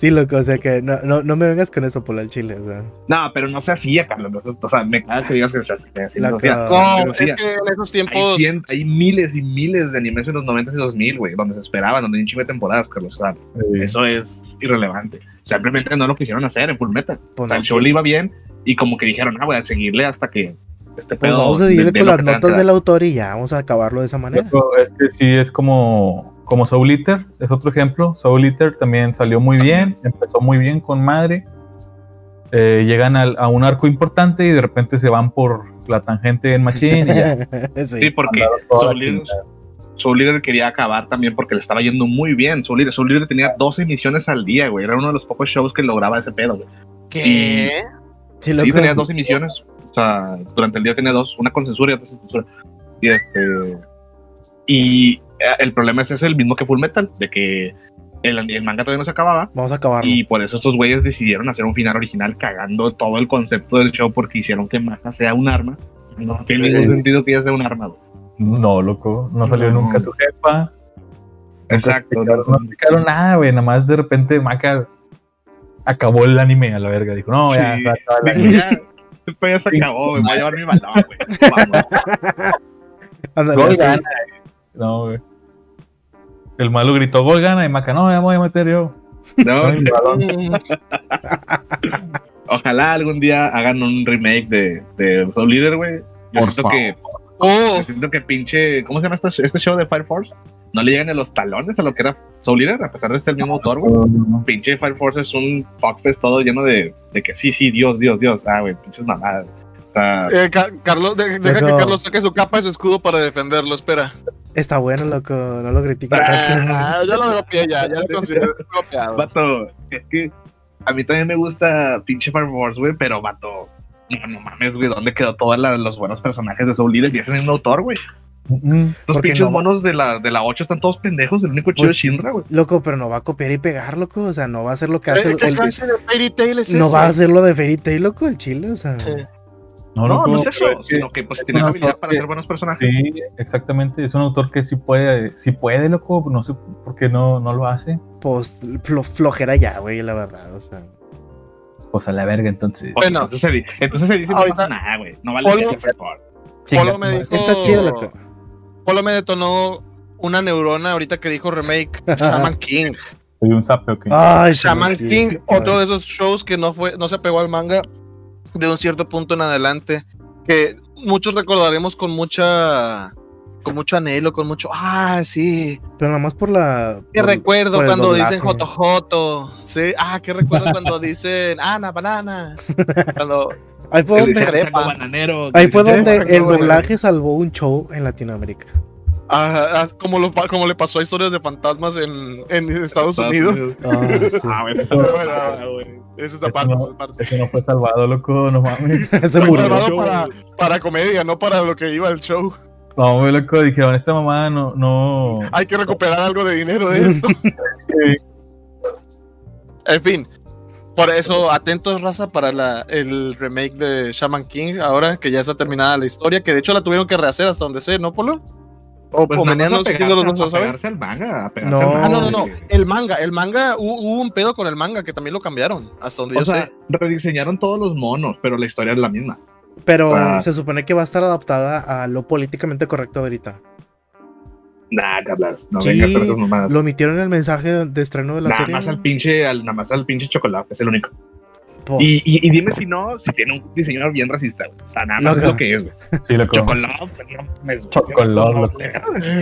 Sí, loco, o sea que no, no, no me vengas con eso, Polo, al chile, o sea. No, pero no se hacía, Carlos. o sea, me caga que digas que se hacía. así, no pero sí, es que en esos Hay, tiempos. cien- hay miles y miles de animes en los 90 y 2000, güey, donde se esperaban, donde hay un chingo de temporadas, Carlos. O sea, eso es irrelevante. Simplemente no lo quisieron hacer en Full Metal. Pues O sea, no, el show le iba bien y como que dijeron, ah, voy a seguirle hasta que este Pues pedo. vamos a seguirle con las notas del dar". autor y ya vamos a acabarlo de esa manera. Loco, Es que sí, es como, como Soul Eater, es otro ejemplo. Soul Eater también salió muy bien, empezó muy bien con madre. Eh, llegan al- a un arco importante y de repente se van por la tangente en Machine y ya. Sí, sí. porque Soul Eater, chingada. Soul Eater quería acabar también porque le estaba yendo muy bien. Soul Eater, Soul Eater tenía 12 emisiones al día, güey. Era uno de los pocos shows que lograba ese pedo, güey. ¿Qué? Sí, Sí, loco. tenía dos emisiones. O sea, durante el día tenía dos, una con censura y otra sin censura. Y este. Y el problema es ese, el mismo que Full Metal, de que el, el manga todavía no se acababa. Vamos a acabarlo. Y por eso estos güeyes decidieron hacer un final original cagando todo el concepto del show porque hicieron que Masa sea un arma. No tiene ningún sentido que ella sea un arma, güey. No, loco, no salió No. nunca su jefa. Nunca Exacto. explicaron- No explicaron nada, güey. Nada más de repente Maca acabó el anime a la verga. Dijo, no, ya, Sí. se el anime. ya, se acabó, güey. Voy a llevar mi balón, güey. Vamos. No, güey. El malo gritó gol gana y Maca, no, me voy a meter yo. No, Ay, balón. Ojalá algún día hagan un remake de, de Soul Eater, güey. Yo Por siento favor. que, Oh, yo siento que pinche. ¿Cómo se llama este, este show de Fire Force? No le llegan a los talones a lo que era Soul Eater, a pesar de ser el mismo autor, güey. Pinche Fire Force es un fuckfest todo lleno de, de que sí, sí, Dios, Dios, Dios. Ah, güey, pinches mamadas. O sea, eh, Ca- Carlos, de- deja que Carlos saque su capa y su escudo para defenderlo. Espera. Está bueno, loco. No lo critiques Ah, tanto. ya lo dropeé, ya, ya lo considero dropeado. vato, es que a mí también me gusta pinche Fire Force, güey, pero vato. No, no mames, güey, ¿dónde quedó todos los buenos personajes de Soul Eater? Y es el mismo autor, güey. Mm, Los pinches no va- monos de la, de la 8 están todos pendejos. El único chido Pues es sí. Shinra, güey. Loco, pero no va a copiar y pegar, loco. O sea, no va a hacer lo que hace Eh, el, ¿Qué el- clase de Fairy Tail es No va a hacer lo de Fairy Tail, loco, el chile. O sea, Eh, No, No, no, es eso, pero es que sino que pues es tiene la habilidad para que- hacer buenos personajes. Sí, exactamente. Es un autor que sí puede, sí puede, loco. No sé por qué no, no lo hace. pues flo- flojera ya, güey, la verdad. O sea, Pues a la verga, entonces. Bueno. entonces, se, di- entonces se dice no pasa nada, güey. No vale Polo- la. Chinga me dijo. está chido, loco. Polo me detonó una neurona ahorita que dijo remake Shaman King. Soy un sape, ok. Ay, Shaman Shaman King, otro de esos shows que no fue, no se pegó al manga de un cierto punto en adelante, que muchos recordaremos con mucha, con mucho anhelo, con mucho, ah, sí, Pero nada más por la. qué por- recuerdo por cuando doblaje. dicen Joto Joto, sí, ah, qué recuerdo cuando dicen Ana, banana, cuando, Ahí fue El donde, bananero. ahí fue el doblaje salvó un show en Latinoamérica. Ah, como, lo, pa- como le pasó a historias de fantasmas en, en Estados Unidos. Ah, sí. Ah, Pero eso- bueno, es la parte, no. parte. Ese no fue salvado, loco. No mames. Se Fue murió. salvado para, para comedia, no para lo que iba el show. No, güey, loco. Dijeron, esta mamá no, no. Hay que recuperar algo de dinero de esto. en fin, por eso atentos, raza, para la, el remake de Shaman King, ahora que ya está terminada la historia, que de hecho la tuvieron que rehacer hasta donde sé, ¿no, Polo? O, Pues o los al manga, a pegarse No. al manga, Ah, no, no, no. El manga, el manga, hu- hubo un pedo con el manga que también lo cambiaron, hasta donde O yo sea, sé. rediseñaron todos los monos, pero la historia es la misma. Pero Ah. se supone que va a estar adaptada a lo políticamente correcto de ahorita. Nah, Carlas, no Sí, mamadas. Lo omitieron en el mensaje de estreno de la Nada serie. más al pinche, al, nada más al pinche chocolate, es el único. Pues, Y, y, y dime si no, si tiene un diseñador bien racista, güey. O sea, nada más Loco. es lo que es, güey. Sí, loco. Chocolate, no güey. Chocolate, loco.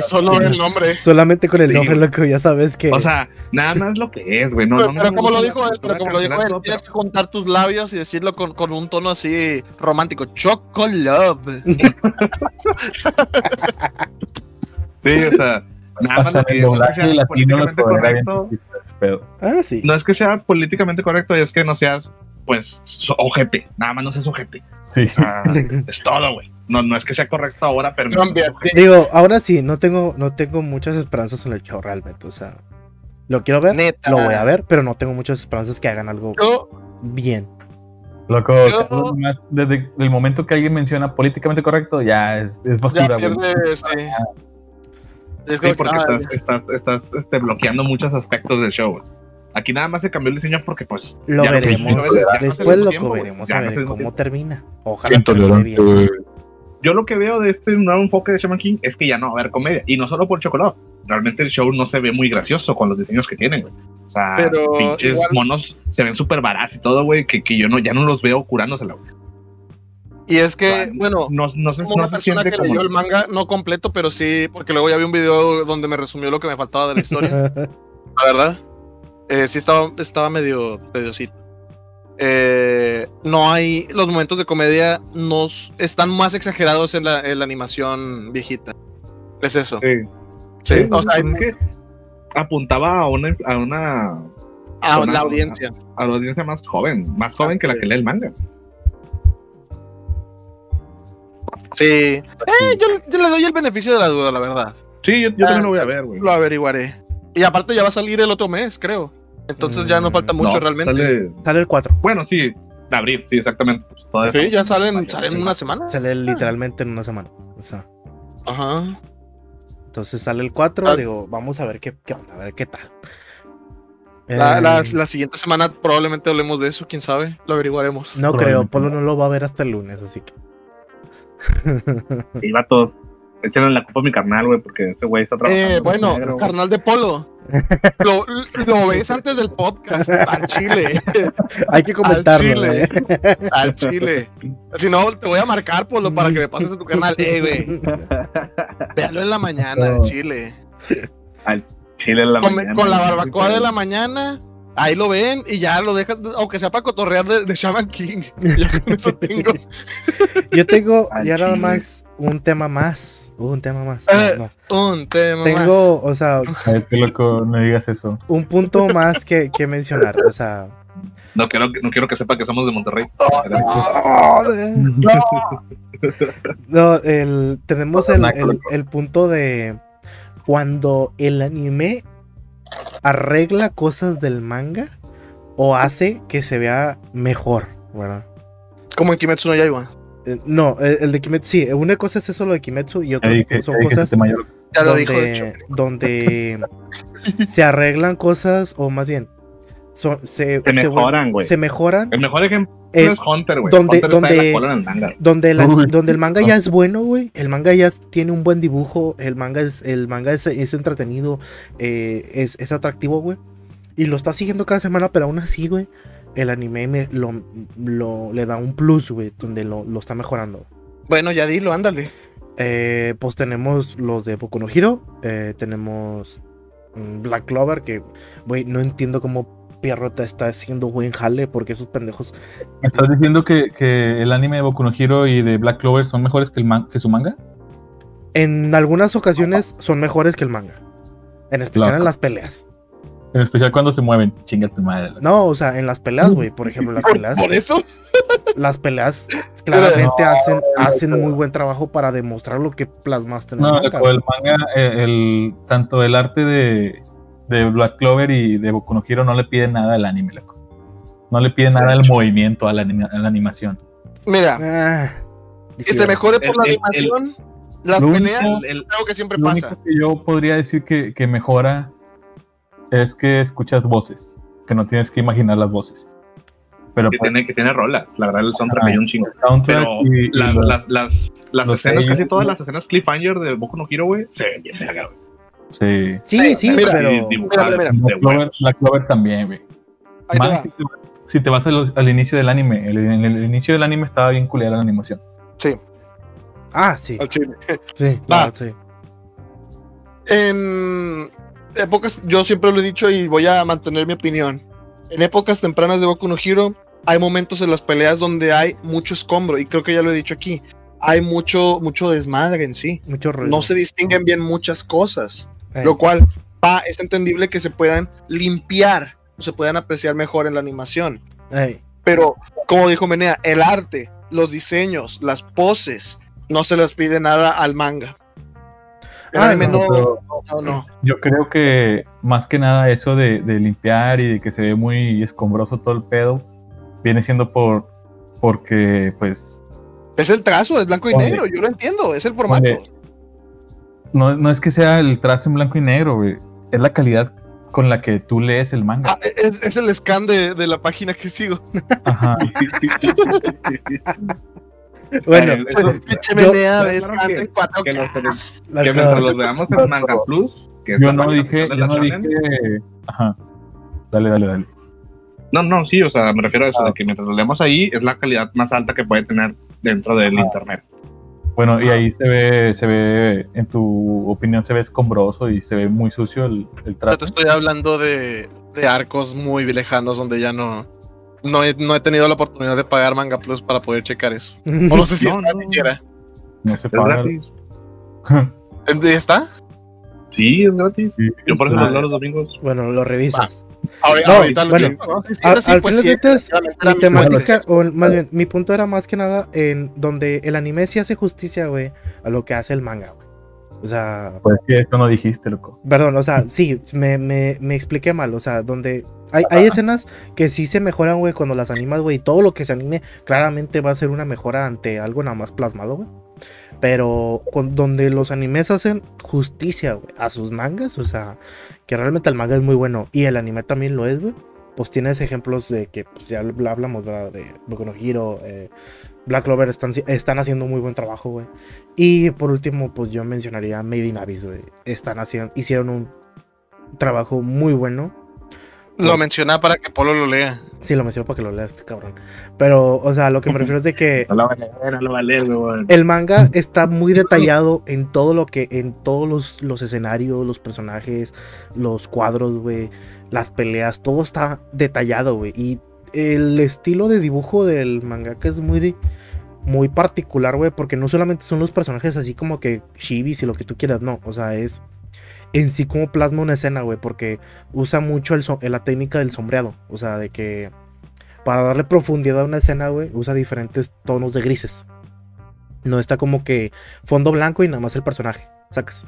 Solo el nombre. solamente con el Sí, nombre, loco, ya sabes que. O sea, nada más lo que es, güey. No, pero no, no pero me como lo dijo él, pero como lo dijo él, todo, tienes que juntar tus labios y decirlo con, con un tono así romántico. Chocolate. Sí, o sea, nada más Hasta lo en que el no es que doblaje sea latino lo correcto. pedo. ah, sí. No es que sea políticamente correcto, es que no seas, pues, so- ojete. Nada más no seas ojete. Sí. O sea, es todo, güey. No, no es que sea correcto ahora, pero. Cambia. Digo, ahora sí, no tengo, no tengo muchas esperanzas en el show realmente. O sea, lo quiero ver, Neta. lo voy a ver, pero no tengo muchas esperanzas que hagan algo Yo, bien. Loco, Yo- desde el momento que alguien menciona políticamente correcto, ya es, es ya basura, güey. pierde, sí. Es Sí, porque ah, estás, estás, estás este, bloqueando muchos aspectos del show. güey. Aquí nada más se cambió el diseño porque, pues. Lo no veremos. no Después lo tiempo, veremos Ya a ver cómo tiempo. termina. Ojalá. Yo lo que veo de este nuevo enfoque de Shaman King es que ya no va a haber comedia. Y no solo por Chocolate. Realmente el show no se ve muy gracioso con los diseños que tienen, güey. O sea, Pero pinches igual- monos se ven súper baratos y todo, güey, que, que yo no, ya no los veo curándosela, güey. Y es que, O sea, bueno, No, no sé como una no se persona que como. leyó el manga, no completo, pero sí, porque luego ya vi un video donde me resumió lo que me faltaba de la historia, la verdad. Eh, sí estaba, estaba medio mediocito. Eh, no hay, los momentos de comedia nos están más exagerados en la, en la animación viejita. Es eso. Sí. Sí, Sí, o sea, es que apuntaba a una, a una a una- la audiencia. a la audiencia más joven, más joven que la que lee el manga. Sí. Eh, yo, yo le doy el beneficio de la duda, la verdad. Sí, yo, yo Ah, también lo voy a ver, güey. Lo averiguaré. Y aparte ya va a salir el otro mes, creo. Entonces ya no Mm, falta mucho No, realmente. sale- Sale el 4. Bueno, sí, de abril, sí, exactamente. Pues, Sí, ya salen, salen Sí. una semana. Sale literalmente en una semana. O sea, Ajá. entonces sale el 4. Ah. Digo, vamos a ver qué, qué onda, a ver qué tal. La, Eh, la- la siguiente semana probablemente hablemos de eso, quién sabe. Lo averiguaremos. no creo, Polo no. lo va a ver hasta el lunes, así que. Sí, vato. Échenle la culpa a mi carnal, güey, porque ese güey está trabajando. Eh, bueno, carnal de Polo. Lo, lo ves antes del podcast. Al chile. Hay que comentarlo, chile. ¿eh? Al chile. Si no, te voy a marcar, Polo, para que me pases a tu canal. Eh, güey. Véalo en la mañana, al chile. Chile en la Con, mañana, con la barbacoa de la mañana. Ahí lo ven y ya lo dejas, aunque sea para cotorrear de, de Shaman King. Ya con eso tengo. Yo tengo ya nada más un tema más. Un tema más. Eh, No, no. Un tema más. Tengo, o sea, Ay, qué loco, no digas eso. un punto más que, que mencionar. O sea. No quiero, no quiero que sepa que somos de Monterrey. No, el, tenemos el- el punto de cuando el anime arregla cosas del manga o hace que se vea mejor, ¿verdad? Como en Kimetsu no Yaiba. Eh, no, el, el de Kimetsu, sí, una cosa es eso lo de Kimetsu y otra son cosas se te mayor- Ya lo donde, dijo, de hecho. donde se arreglan cosas o más bien son- se, mejoran, güey. se mejoran El mejor ejemplo eh, es Hunter, güey. donde- Hunter está en donde- la cola en el manga. donde, la- donde el manga ya es bueno, güey. El manga ya tiene un buen dibujo. El manga es, el manga es, es entretenido. eh, es, es atractivo, güey. Y lo está siguiendo cada semana, pero aún así, güey. El anime me, lo, lo- le da un plus, güey. Donde lo, lo está mejorando. Bueno, ya dilo, ándale. Eh, pues tenemos los de Boku no Hero. eh, tenemos Black Clover. Que, güey, no entiendo cómo Pierrota está haciendo buen jale. Porque esos pendejos ¿Me estás diciendo que, que el anime de Boku no Hero y de Black Clover son mejores que, el man- que su manga? en algunas ocasiones son mejores que el manga. En especial Loco. en las peleas. En especial cuando se mueven. Chinga tu madre. No, o sea, en las peleas, güey. Por ejemplo, las Por, peleas. por eso. Las peleas claramente No, hacen, no, hacen no. muy buen trabajo para demostrar lo que plasmaste en el No, manga. loco, el manga, eh, el, tanto el arte de, de Black Clover y de Boku no Hero no le pide nada al anime, loco. No le pide nada al movimiento, a la, anima- a la animación. Mira, Ah, que se mejore por El- la el- animación. Las Lo peleas, único- El- el- algo que siempre Lo pasa. único que yo podría decir que, que mejora es que escuchas voces, que no tienes que imaginar las voces. Pero que, pues, tiene, que tiene rolas. La verdad, el soundtrack Ajá. me dio un chingo. el soundtrack Pero y- y la- los- las, las, las los escenas, casi todas las escenas Cliffhanger de Boku no Hero, güey, se ven bien verga, güey. Sí. Sí, sí, Mira, pero. Mira, Black Clover, también, güey. Te si te vas al, al inicio del anime, el- en el, inicio del anime estaba bien culiada la animación. Sí, Ah, sí. al chile. Sí, Ah. claro, sí. En épocas, yo siempre lo he dicho y voy a mantener mi opinión. En épocas tempranas de Boku no Hero, hay momentos en las peleas donde hay mucho escombro, y creo que ya lo he dicho aquí. Hay mucho, mucho desmadre en sí. Mucho ruido. No se distinguen bien muchas cosas, Eh, lo cual va, es entendible que se puedan limpiar se puedan apreciar mejor en la animación. Pero, como dijo Menea, el arte, los diseños, las poses, no se les pide nada al manga. El Ah, anime no, no, pero- no, no. Yo creo que más que nada eso de, de limpiar y de que se ve muy escombroso todo el pedo, viene siendo por porque pues Es el trazo, es blanco y negro, yo lo entiendo, es el formato. No, no es que sea el trazo en blanco y negro, güey, es la calidad con la que tú lees el manga. Ah, es, es el scan de, de la página que sigo. Ajá. Bueno, Pinche Menea, scans que- en 4K. que, los- la que cara- mientras los veamos en Manga Plus, que Yo no dije, de yo no dije, ajá. Dale, dale, dale. No, no, sí, o sea, me refiero a eso, Ah. de que mientras lo leemos ahí es la calidad más alta que puede tener dentro del Ah. internet. Bueno, y ahí se ve, se ve, en tu opinión, se ve escombroso y se ve muy sucio el, el Yo trazo. te estoy hablando de, de arcos muy lejanos donde ya no, no, he, no he tenido la oportunidad de pagar Manga Plus para poder checar eso. O no sé si No, está no. siquiera. No se Es paga. gratis. ¿Ya está? Sí, es gratis. Sí, Yo por eso ah, los domingos. Bueno, lo revisas. Ahorita, No, bueno, pues temática, o más bien, mi punto era más que nada en donde el anime sí hace justicia, güey, a lo que hace el manga, güey. O sea, Pues que esto no dijiste, loco. perdón, o sea, sí, me, me, me expliqué mal, o sea, donde hay, hay escenas que sí se mejoran, güey, cuando las animas, güey, y todo lo que se anime claramente va a ser una mejora ante algo nada más plasmado, güey. Pero con, donde los animes hacen justicia, a sus mangas, o sea, que realmente el manga es muy bueno y el anime también lo es. Pues tienes ejemplos de que, pues ya hablamos, ¿verdad? De Boku no eh, Black Clover están, están haciendo muy buen trabajo, güey. Y por último, pues yo mencionaría Made in Abyss. Están haciendo, hicieron un trabajo muy bueno. Lo mencionaba para que Polo lo lea. Sí, lo menciono para que lo leas, este cabrón. Pero, o sea, lo que me refiero es de que No lo va a leer, no lo va a leer, güey. el manga está muy detallado en todo lo que, en todos los, los escenarios, los personajes, los cuadros, güey, las peleas, todo está detallado, güey. Y el estilo de dibujo del mangaka es muy, muy particular, güey, porque no solamente son los personajes así como que shibis y lo que tú quieras, no, o sea, es en sí como plasma una escena, güey, porque usa mucho la técnica del sombreado, o sea, de que para darle profundidad a una escena, güey, usa diferentes tonos de grises. No está como que fondo blanco y nada más el personaje. Sacas.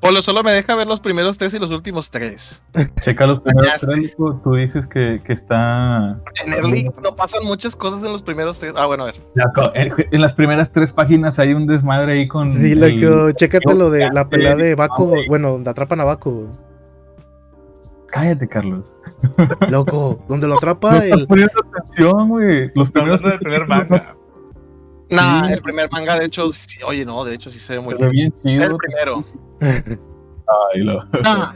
Polo solo me deja ver los primeros tres y los últimos tres. Checa los primeros tres, tú dices que, que está... En Early no pasan muchas cosas en los primeros tres. Ah, bueno, a ver. Loco, En, en las primeras tres páginas hay un desmadre ahí con... Sí, el- loco, chécate lo de la pelea de Baco, bueno, donde atrapan a Baco. Cállate, Carlos. Loco, donde lo No atrapa estás el. poniendo atención, güey. Los primeros del primer manga. Nah, Sí. el primer manga, de hecho, sí, oye, no, de hecho sí se ve muy Se ve bien. bien El primero. Ay, lo- Nah.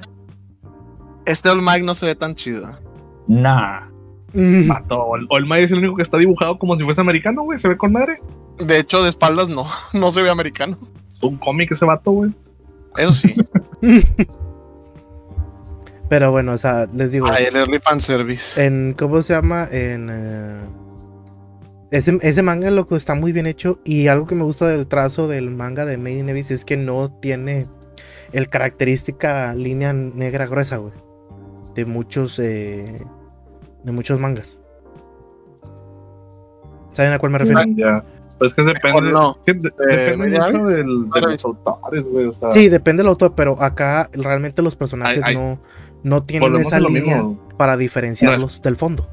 Este All Might no se ve tan chido. Nah. Mm, Ol- All Might es el único que está dibujado como si fuese americano, güey. Se ve con madre. De hecho, de espaldas no, no se ve americano. Un cómic ese vato, güey. Eso sí. Pero bueno, o sea, les digo. Ay, el Early Fan Service. En. ¿Cómo se llama? En. eh, ese, ese manga, loco, está muy bien hecho. Y algo que me gusta del trazo del manga de Made in Abyss es que no tiene el característica línea negra gruesa, güey. De muchos. eh, de muchos mangas. ¿Saben a cuál me refiero? Ya. Pues que depende. No. que de- Eh, depende del, de los autores, güey. O sea, Sí, depende del autor, pero acá realmente los personajes Ay, ay. no, no tienen esa línea mismo. para diferenciarlos del fondo.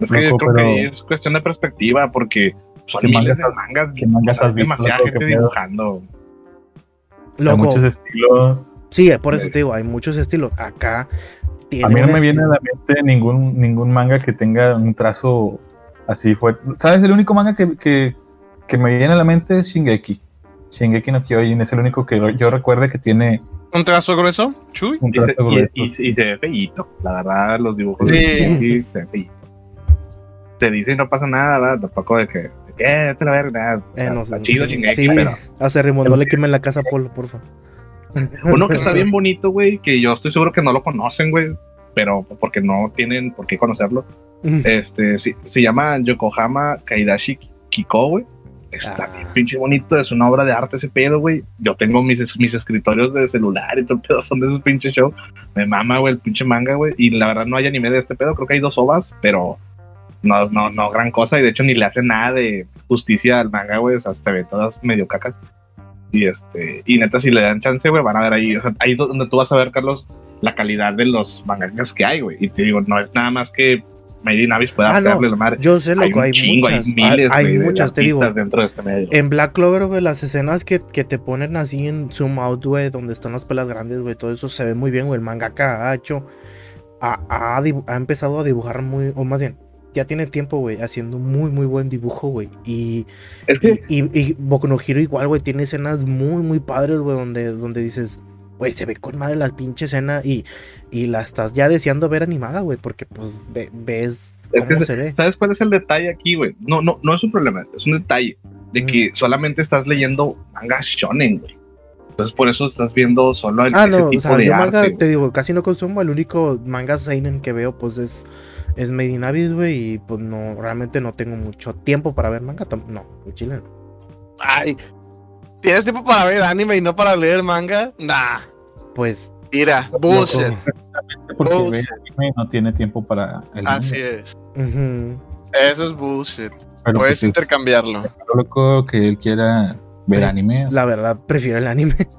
Es que yo creo que pero- es cuestión de perspectiva, porque son ¿Qué miles mangas de mangas. qué mangas has visto, demasiada loco? gente dibujando. Hay Loco, muchos estilos. sí, por eso te digo, hay muchos estilos. Acá tiene A mí no me viene a la mente ningún, ningún manga que tenga un trazo así fuerte. ¿Sabes? El único manga que, que, que me viene a la mente es Shingeki. Shingeki no Kyojin es el único que yo recuerde que tiene ¿Un trazo grueso? Chuy. Un Y se, trazo y- grueso. y- y se ve feíto. La verdad, los dibujos Sí. de sí, se ve feíto. Te dice y no pasa nada, ¿verdad? Tampoco de que, de que eh, vete a la verga, nada. Eh, no sé. chido, sí, sí, pero hace rimos, no le quemen la casa a Polo, porfa. uno que está bien bonito, güey, que yo estoy seguro que no lo conocen, güey, pero porque no tienen por qué conocerlo. Este, sí, se llama Yokohama Kaidashi Kiko, güey. Está Ah. bien pinche bonito, es una obra de arte ese pedo, güey. Yo tengo mis, mis escritorios de celular y todo el pedo son de esos pinches shows. Me mama, güey, el pinche manga, güey. Y la verdad no hay anime de este pedo, creo que hay dos ovas, pero no, no, no gran cosa. Y de hecho ni le hace nada de justicia al manga, güey. O sea, se ve todas medio cacas. Y este, y neta, si le dan chance, güey, van a ver ahí, o sea, ahí donde tú vas a ver, Carlos, la calidad de los mangas que hay, güey. Y te digo, no es nada más que Made in Abyss pueda Ah, no. hacerle la madre. Yo sé, loco, un hay, chingo, muchas. hay miles, hay, muchas, te digo. dentro de este medio. En Black Clover, güey, las escenas que, que te ponen así en zoom out, güey, donde están las pelas grandes, güey, todo eso se ve muy bien, güey. El mangaka ha hecho, ha, ha ha empezado a dibujar muy, o más bien, ya tiene tiempo, güey, haciendo muy, muy buen dibujo, güey. Y, es que y, y, y Boku no Hero igual, güey, tiene escenas muy, muy padres, güey, donde, donde dices, güey, se ve con madre la pinche escena y, y la estás ya deseando ver animada, güey, porque pues ve- ves Es que cómo se ve. ¿Sabes cuál es el detalle aquí, güey? No, no, no es un problema, es un detalle de Mm. que solamente estás leyendo manga shonen, güey. Entonces por eso estás viendo solo el, Ah, ese no, o tipo sea, de yo arte. manga, güey. te digo, casi no consumo. El único manga seinen que veo, pues es, es Made in Abyss, güey. Y pues no, realmente no tengo mucho tiempo para ver manga. No, el chile no. Ay. ¿Tienes tiempo para ver anime y no para leer manga? Nah. Pues, Mira, bullshit. loco. Porque ve sí. anime y no tiene tiempo para el Así es. Eso es bullshit. Pero Puedes pues, es intercambiarlo. loco que él quiera ver anime. La verdad, prefiero el anime.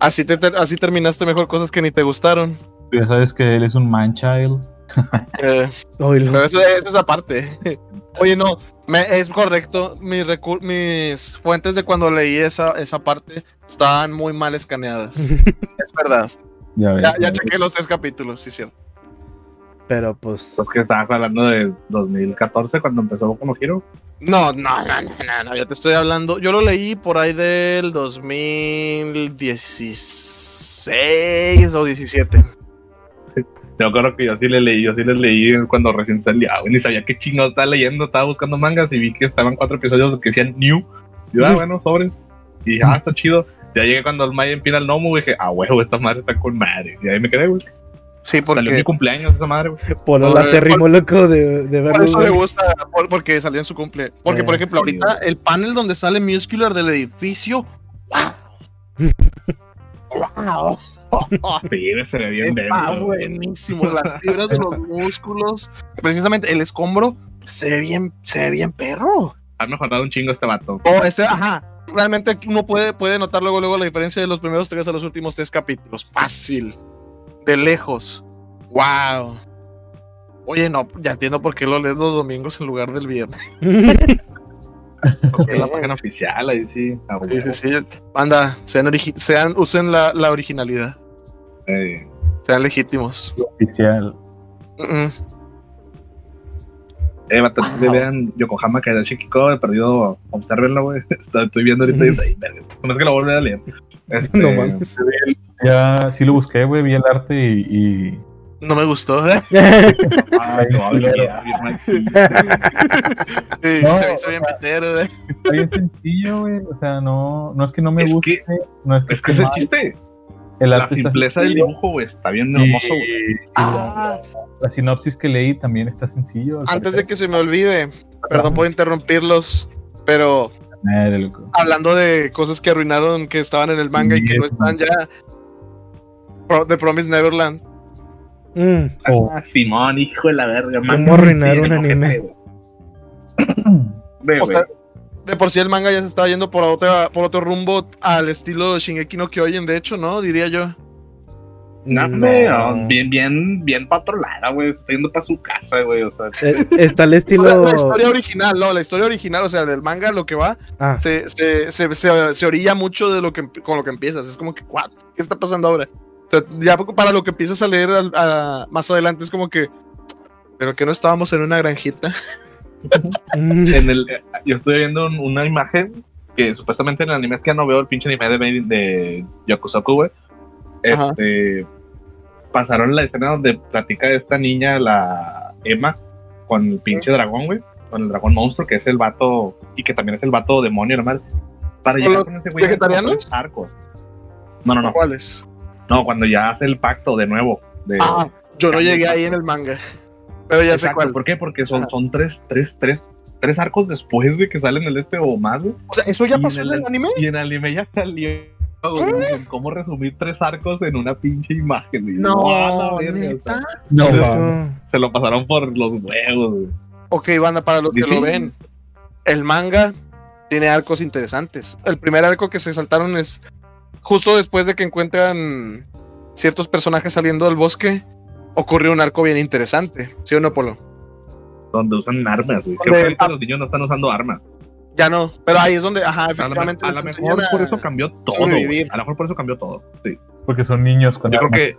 Así, te, así terminaste mejor cosas que ni te gustaron. tú ya sabes que él es un man child. Eh, pero eso, eso es aparte. Oye, no, me- es correcto. Mis, mis fuentes de cuando leí esa, esa parte estaban muy mal escaneadas. es verdad. Ya, ves, Ya, ya ves. chequé los tres capítulos, sí, cierto. Pero pues. Porque estabas hablando de 2014 cuando empezó Boku no Hero. No, no, no, no, no, no, yo te estoy hablando. Yo lo leí por ahí del 2016 o 17. Yo creo que yo sí le leí, yo sí les leí cuando recién salía, güey, ni sabía qué chingado estaba leyendo, estaba buscando mangas y vi que estaban cuatro episodios que decían new. Y yo, ah, bueno, sobres. Y dije, ah, está chido. Ya llegué cuando el Maya empina el gnomo, güey, dije, ah, huevo, esta madre está con madre. Y ahí me quedé, güey. Sí, Salió mi porque cumpleaños esa madre, güey. Polo Por- la acérrimo, loco, de, de por verlo. eso le güey. gusta, por- porque salió en su cumple. Porque, por Eh, ejemplo, sí, ahorita el panel donde sale Muscular del edificio. ¡Wow! ¡Wow! Sí, se ve bien Está buenísimo. Las fibras de los músculos. Precisamente el escombro se ve bien, se ve bien perro. Ha mejorado un chingo este vato. Oh, ese, ajá. Realmente uno puede, puede notar luego, luego la diferencia de los primeros tres a los últimos tres capítulos. Fácil. De lejos. Wow. Oye, no, ya entiendo por qué lo lees los domingos en lugar del viernes. Porque la página oficial, ahí sí. Sí, sí, sí. Anda, sean, origi- sean usen la, la originalidad. Sean legítimos. Oficial. Mm, mm. eh, si le vean Yokohama Kaidashi Kiko, he perdido, observenlo, güey. Estoy viendo ahorita y dice, "Ay, verga". No es que lo vuelva a leer. Este, No mames. Ya sí lo busqué, güey, vi el arte y. y- No me gustó. ¿eh? Ay, no, sí. No, se hizo bien pitero. ¿eh? Está bien sencillo, güey. O sea, no, no es que no me Es guste, que- no es que Es que es el chiste. El La arte está simpleza del dibujo, güey, está bien y- hermoso, güey. y Ah. la, la sinopsis que leí también está sencillo. Antes de que se me olvide, perdón por interrumpirlos, pero Madre, loco. hablando de cosas que arruinaron que estaban en el manga y que no están ya. The Promise Neverland. Mm, Oh. Ah, Simón, hijo de la verga, man. ¿Cómo arruinar un anime? O sea, de por sí el manga ya se estaba yendo por, otra, por otro rumbo al estilo Shingeki no Kyojin, de hecho, ¿no? Diría yo. No, No. no, bien, bien, bien patrolada, güey. Está yendo para su casa, güey. O sea, eh, está el estilo. la historia original, no, la historia original, o sea, del manga, lo que va, Ah, se, se, se, se- se orilla mucho de lo que con lo que empiezas. Es como que, ¿what? ¿Qué está pasando ahora? Sea, ya para lo que empiezas a leer a- más adelante es como que, pero que no estábamos en una granjita. en el, yo estoy viendo un- una imagen que supuestamente en el anime es que ya no veo el pinche anime de, de Yakusoku, güey. Ajá. este, pasaron la escena donde platica esta niña, la Emma, con el pinche dragón, güey, con el dragón monstruo, que es el vato, y que también es el vato demonio, normal. Para ¿Con llegar con ese güey, vegetarianos? arcos. No, no, no. ¿Cuáles? No, cuando ya hace el pacto de nuevo. De, Ah, yo no llegué ahí en el manga. Pero ya sé cuál. ¿Por qué? Porque son, Ajá. son tres, tres, tres, tres arcos después de que salen el este o más, güey. O sea, ¿eso ya Y pasó en en el- el anime? Y en anime ya salió. en cómo resumir tres arcos en una pinche imagen. No, a la verga, ¿neta? o sea, No, se, lo, se lo pasaron por los huevos, güey. Ok, banda, para los que Sí. lo ven, el manga tiene arcos interesantes. El primer arco que se saltaron es justo después de que encuentran ciertos personajes saliendo del bosque. Ocurrió un arco bien interesante, ¿sí o no, Polo? Donde usan armas, güey. Creo que ahorita los niños no están usando armas. Ya no, pero ahí es donde, ajá, A lo, efectivamente. a lo mejor por eso cambió todo. güey. A lo mejor por eso cambió todo. Sí. Porque son niños con Yo creo que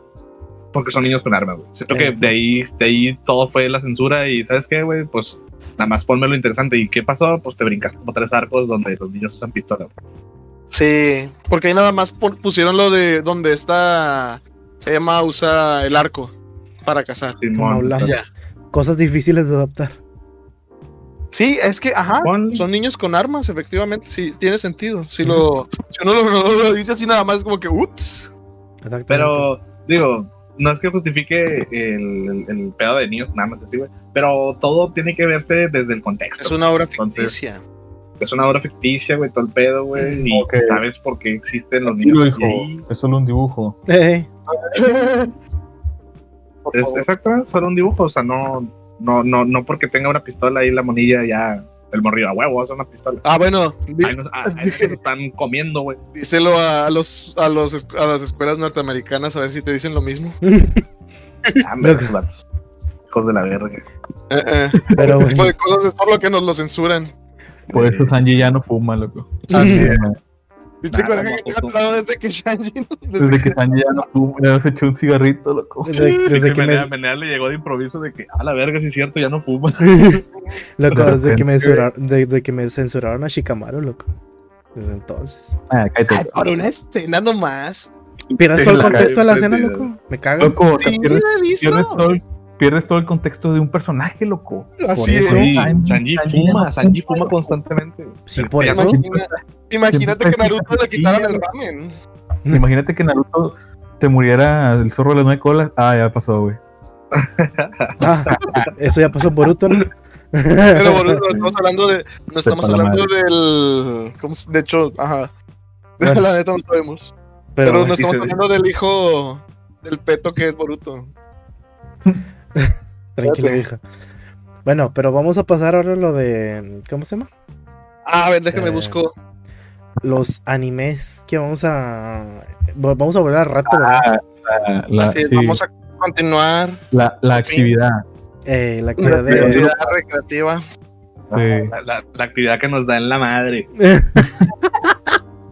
porque son niños con armas, güey. Siento Sí. que de ahí, de ahí todo fue la censura y ¿sabes qué, güey? Pues nada más ponme lo interesante. ¿Y qué pasó? Pues te brincas como tres arcos donde los niños usan pistolas. Sí, porque ahí nada más pu- pusieron lo de donde está Emma usa el arco para cazar. Como Simón. hablamos. ya. Cosas difíciles de adaptar. Sí, es que, ajá, son niños con armas, efectivamente, sí, tiene sentido. Si, lo, si uno lo, lo- lo dice así nada más, es como que, ups. Pero, digo, no es que justifique el, el, el pedo de niños nada más así, güey. Pero todo tiene que verse desde el contexto. Es una obra Entonces, ficticia. Es una obra ficticia, güey, todo el pedo, güey. Y sabes por qué existen los niños. ahí, Es solo un dibujo. Eh, es, exacto, solo un dibujo. O sea, no, no, no, no porque tenga una pistola ahí la monilla ya. El morrillo a huevo, es una pistola. Ah, bueno, Ahí nos, ah, ahí se lo están comiendo, güey. díselo a, los, a, los, a las escuelas norteamericanas a ver si te dicen lo mismo. Ah, me- vatos. Hijos de la verga. Eh, eh. pero Ese tipo bueno. de cosas es por lo que nos lo censuran. Por eso Eh, Sanji ya no fuma, loco. Así es. Pinche Nada, coraje que no, tengo no. atorado desde que Shanji. Desde que Sanji ya no fuma, ya se echó un cigarrito, loco. Desde, Sí, desde que Menea, me, Menea le llegó de improviso de que, a la verga, sí es cierto, ya no fuma. loco, desde que me censuraron, desde que me censuraron a Shikamaru, loco. Desde entonces. Ah, cállate. Ay, por una escena nomás. Pierdes Sí, todo el la contexto de la escena, sí, loco. Me cago. Loco, o sea, Sí, pierdes, lo he visto. pierdes todo el, pierdes todo el contexto de un personaje, loco. Así por es. Sí, Sanji- Sanji Sanji fuma, Sanji fuma, constantemente. Sí, por eso. Imagina- imagínate que Naruto le sí, quitaran el ramen. Imagínate que Naruto te muriera el zorro de las nueve colas. Ah, ya pasó, güey. Ah, eso ya pasó Boruto, ¿no? Pero boludo, no estamos hablando de. No estamos hablando del. ¿cómo se- de hecho, ajá. Bueno. La neta no sabemos. Pero, Pero, no estamos hablando del hijo del peto que es Boruto. tranquilo, Espérate. hija. Bueno, pero vamos a pasar ahora a lo de. ¿Cómo se llama? Ah, a ver, déjame Eh, busco. Los animes que vamos a. Vamos a volver al rato, ¿verdad? Ah, la, la- Así sí, vamos a continuar. la, la actividad. Eh, la La actividad de. actividad recreativa. Sí. La, la- la actividad que nos da en la madre.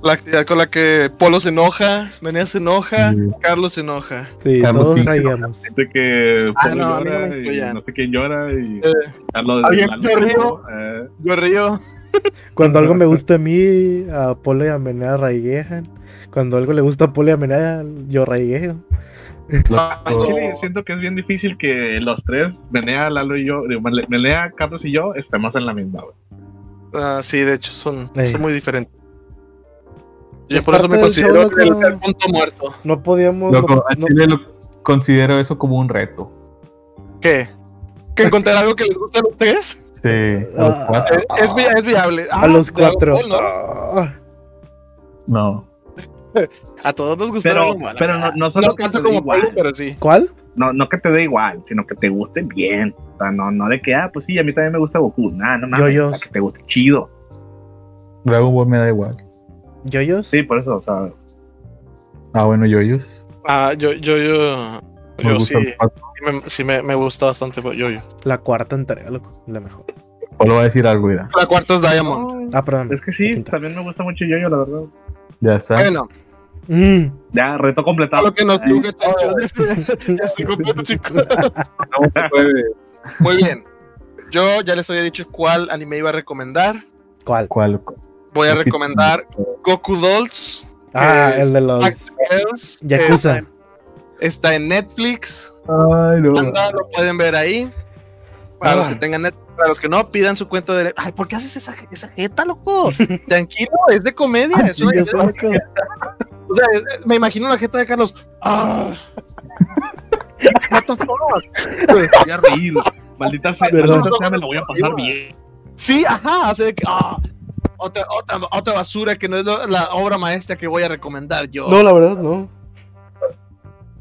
La actividad con la que Polo se enoja, Menea se enoja, Sí. Carlos se enoja. Sí, Carlos todos raigamos. De que Ah, Polo no, no llora y no sé quién llora y Eh, Carlos ¿alguien se río? eh, yo río. Cuando algo me gusta a mí, a Polo y a Menea raiguejan. Cuando algo le gusta a Polo y a Menea, yo raigueo. Al chile siento que es bien difícil que los tres, Menea, Lalo y yo, Menea, Carlos y yo, estemos en la misma. Ah, sí, de hecho, son muy diferentes. Yo Es por eso me considero loco. el, el punto muerto. No podíamos. Loco, no- a no- Chile lo considero eso como un reto. ¿Qué? ¿Que encontrar algo que les guste a los tres? Sí, a los Ah. cuatro. Es, vi- es viable. a Ah, los cuatro. Ball, ¿no? Ah, No. A todos nos gusta Pero, acá. no, no solo No que tanto te como igual, pero sí. ¿Cuál? no, no que te dé igual, sino que te guste bien. O sea, no, no de que, ah, pues sí, a mí también me gusta Goku. Nah, no mames, que te guste chido. Dragon Ball me da igual. ¿Yoyos? Sí, por eso, o sea, Ah, bueno, yoyos. Ah, yo, yo, yo. Me Yo sí, sí me, sí me, me gusta bastante yo, yo. La cuarta entrega, loco. La mejor. Solo voy a decir algo, mira. La cuarta es Diamond. Ah, perdón. es que sí, también me gusta mucho Yoyo, la verdad. Ya está. Bueno, Mm. Ya, reto completado. lo que nos. Ya estoy completo, chicos. No te puedes. Muy bien. Yo ya les había dicho cuál anime iba a recomendar. ¿Cuál? ¿Cuál? Voy a recomendar Goku Dolls. Ah, el de los. Girls, Yakuza. Está en Netflix. Ay, no. Anda, lo pueden ver ahí. Para los que Ah. tengan Netflix, para los que no, pidan su cuenta de. Ay, ¿por qué haces esa, esa jeta, loco? Tranquilo, es de comedia. es una- loco. o sea, es- me imagino la jeta de Carlos. Ah. What the fuck? Voy a reír. Maldita sea, Perdón. maldita sea, me lo voy a pasar bien. Sí, ajá, sea, de que, ah, otra, otra, otra basura que no es la obra maestra que voy a recomendar yo. No, la verdad, no.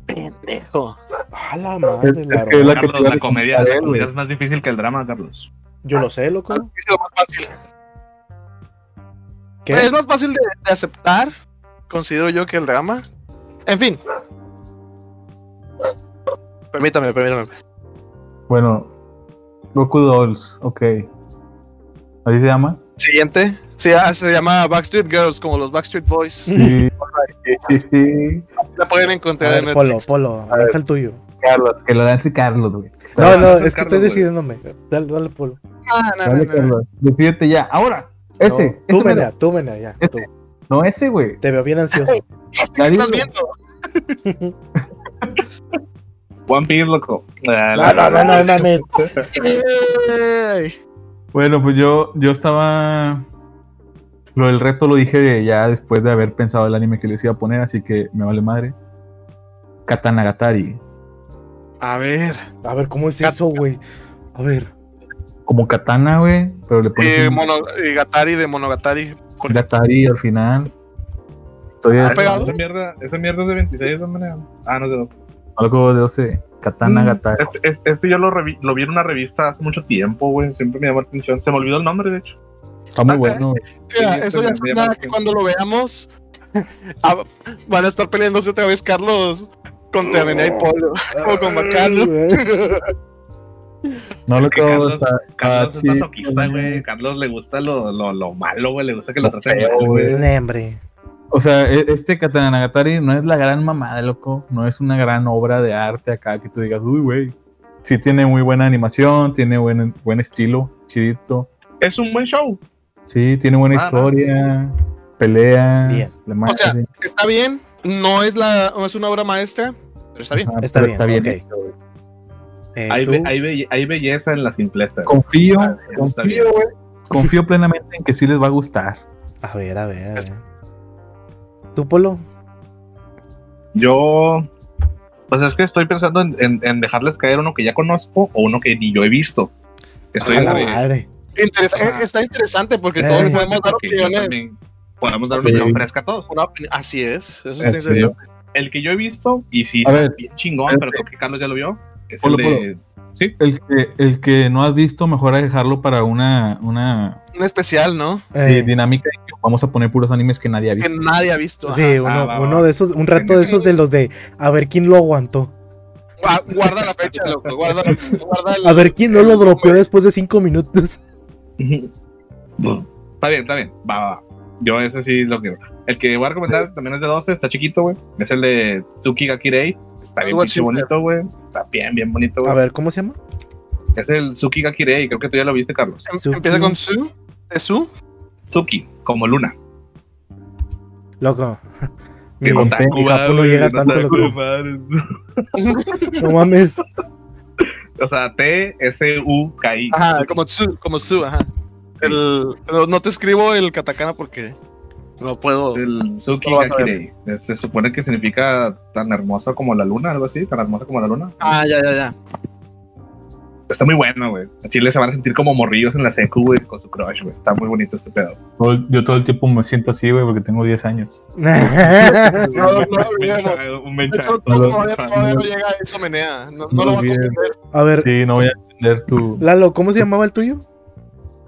pendejo. A la madre, Es la que es la que la comedia, la él, comedia es más difícil que el drama, Carlos. Yo lo sé, loco. Es lo más fácil. ¿Qué? Es más fácil de, de aceptar, considero yo, que el drama. En fin. Permítame, permítame. Bueno, Goku Dolls, ok. ¿Así se llama? Siguiente. Sí, ah, se llama Backstreet Girls, como los Backstreet Boys. Sí. La pueden encontrar en ver, Polo, Netflix. Polo, ver. es el tuyo. Carlos, que lo lance Carlos, güey. No, no, Carlos, es que estoy decidiéndome. Dale, dale, Polo. Ah, no, Dale, no, no. Decídete ya. Ahora. Ese. No, tú, ese. Mena, tú, Mena, ya. Este. tú. No, ese, güey. Te veo bien ansioso. ¿Qué estás viendo? One Piece, loco. Ah, No, no, no, no, mames. Ey. Bueno, pues yo, yo estaba. Lo del reto lo dije ya después de haber pensado el anime que les iba a poner, así que me vale madre. Katanagatari. A ver. A ver, ¿cómo es eso, güey? A ver. Como katana, güey, pero le pones Eh, un mono- eh, Gatari de Monogatari. Gatari al final. Estoy Ah, pegado. Esa mierda, esa mierda es de 26, de manera. Ah, no de 2. algo de 12. Katana Gatari. Este, este- este yo lo, revi- lo vi en una revista hace mucho tiempo, güey. Siempre me llamó la atención. Se me olvidó el nombre, de hecho. Está muy bueno. Mira, Sí, eso ya es nada que cuando lo veamos ah, van a estar peleándose otra vez Carlos con Terminé y Polo. O con Bacano. No lo que creo. Carlos- está- Carlos está es masoquista, güey. Carlos le gusta lo, lo, lo malo, güey. Le gusta que lo Lo traten mal, güey. No. O sea, e- este Katanagatari no es la gran mamada, loco. No es una gran obra de arte acá que tú digas, uy, güey. Sí tiene muy buena animación, tiene buen, buen estilo, chidito. Es un buen show. Sí, tiene buena Ah, historia, peleas, Bien. la madre. O sea, Está bien, no es, la, no es una obra maestra, pero está bien. Ajá, está pero bien, hecho, güey. Eh, Hay, tú, be- hay, be- hay belleza en la simpleza. güey. Confío, Ah, está confío, güey. Confío plenamente en que sí les va a gustar. A ver, a ver, a ver. ¿Tú, Polo? Yo. Pues es que estoy pensando en, en- en dejarles caer uno que ya conozco o uno que ni yo he visto. Estoy entre- madre. Interesa- Ah. está interesante porque Eh. todos podemos dar opiniones. podemos dar una Sí. opinión fresca a todos. Una Así es, eso. El que yo he visto, y sí, A está ver, bien chingón, pero creo que Carlos ya lo vio. Es Polo, el de. Sí, El que, el que no has visto, mejor dejarlo para una, una Un especial, ¿no? Eh, dinámica. Que Vamos a poner puros animes que nadie ha Que visto. nadie ha visto. sí, ajá. uno, Ah, uno de esos, un rato de esos de los de a ver quién lo aguantó. Gua- Guarda la fecha, loco. Guarda, guarda el- A ver quién no lo dropeó después de cinco minutos. está bien, está bien. Va, va, va. Yo ese sí lo quiero. El que voy a recomendar también es de 12, está chiquito, güey. Es el de Tsuki Gakirei. Está bien Igual pinche sí, bonito, güey. Está bien, bien bonito, A güey. ver, ¿cómo se llama? Es el Tsuki Gakirei, creo que tú ya lo viste, Carlos. Em-. Empieza con Su. ¿Es Su? Tsuki, como Luna. Loco. Mi, Japón no llega tanto, loco. No mames. O sea, T-S-U-K-I. Ajá, como Su, como Su, ajá. El, no, no te escribo el katakana porque no puedo. El. Gakirei. Eh, Se supone que significa tan hermosa como la luna, algo así. Tan hermosa como la luna. Ah, ya, ya, ya. Está muy bueno, güey. A Chile se van a sentir como morrillos en la secu, güey, con su crush, güey. Está muy bonito este pedo. Todo Yo todo el tiempo me siento así, güey, porque tengo 10 años. No, no, Un mensaje, no, no, llega a eso, menea. No, no lo va a comprender. A ver, Sí, no voy a entender tu. Lalo, ¿cómo se llamaba el tuyo?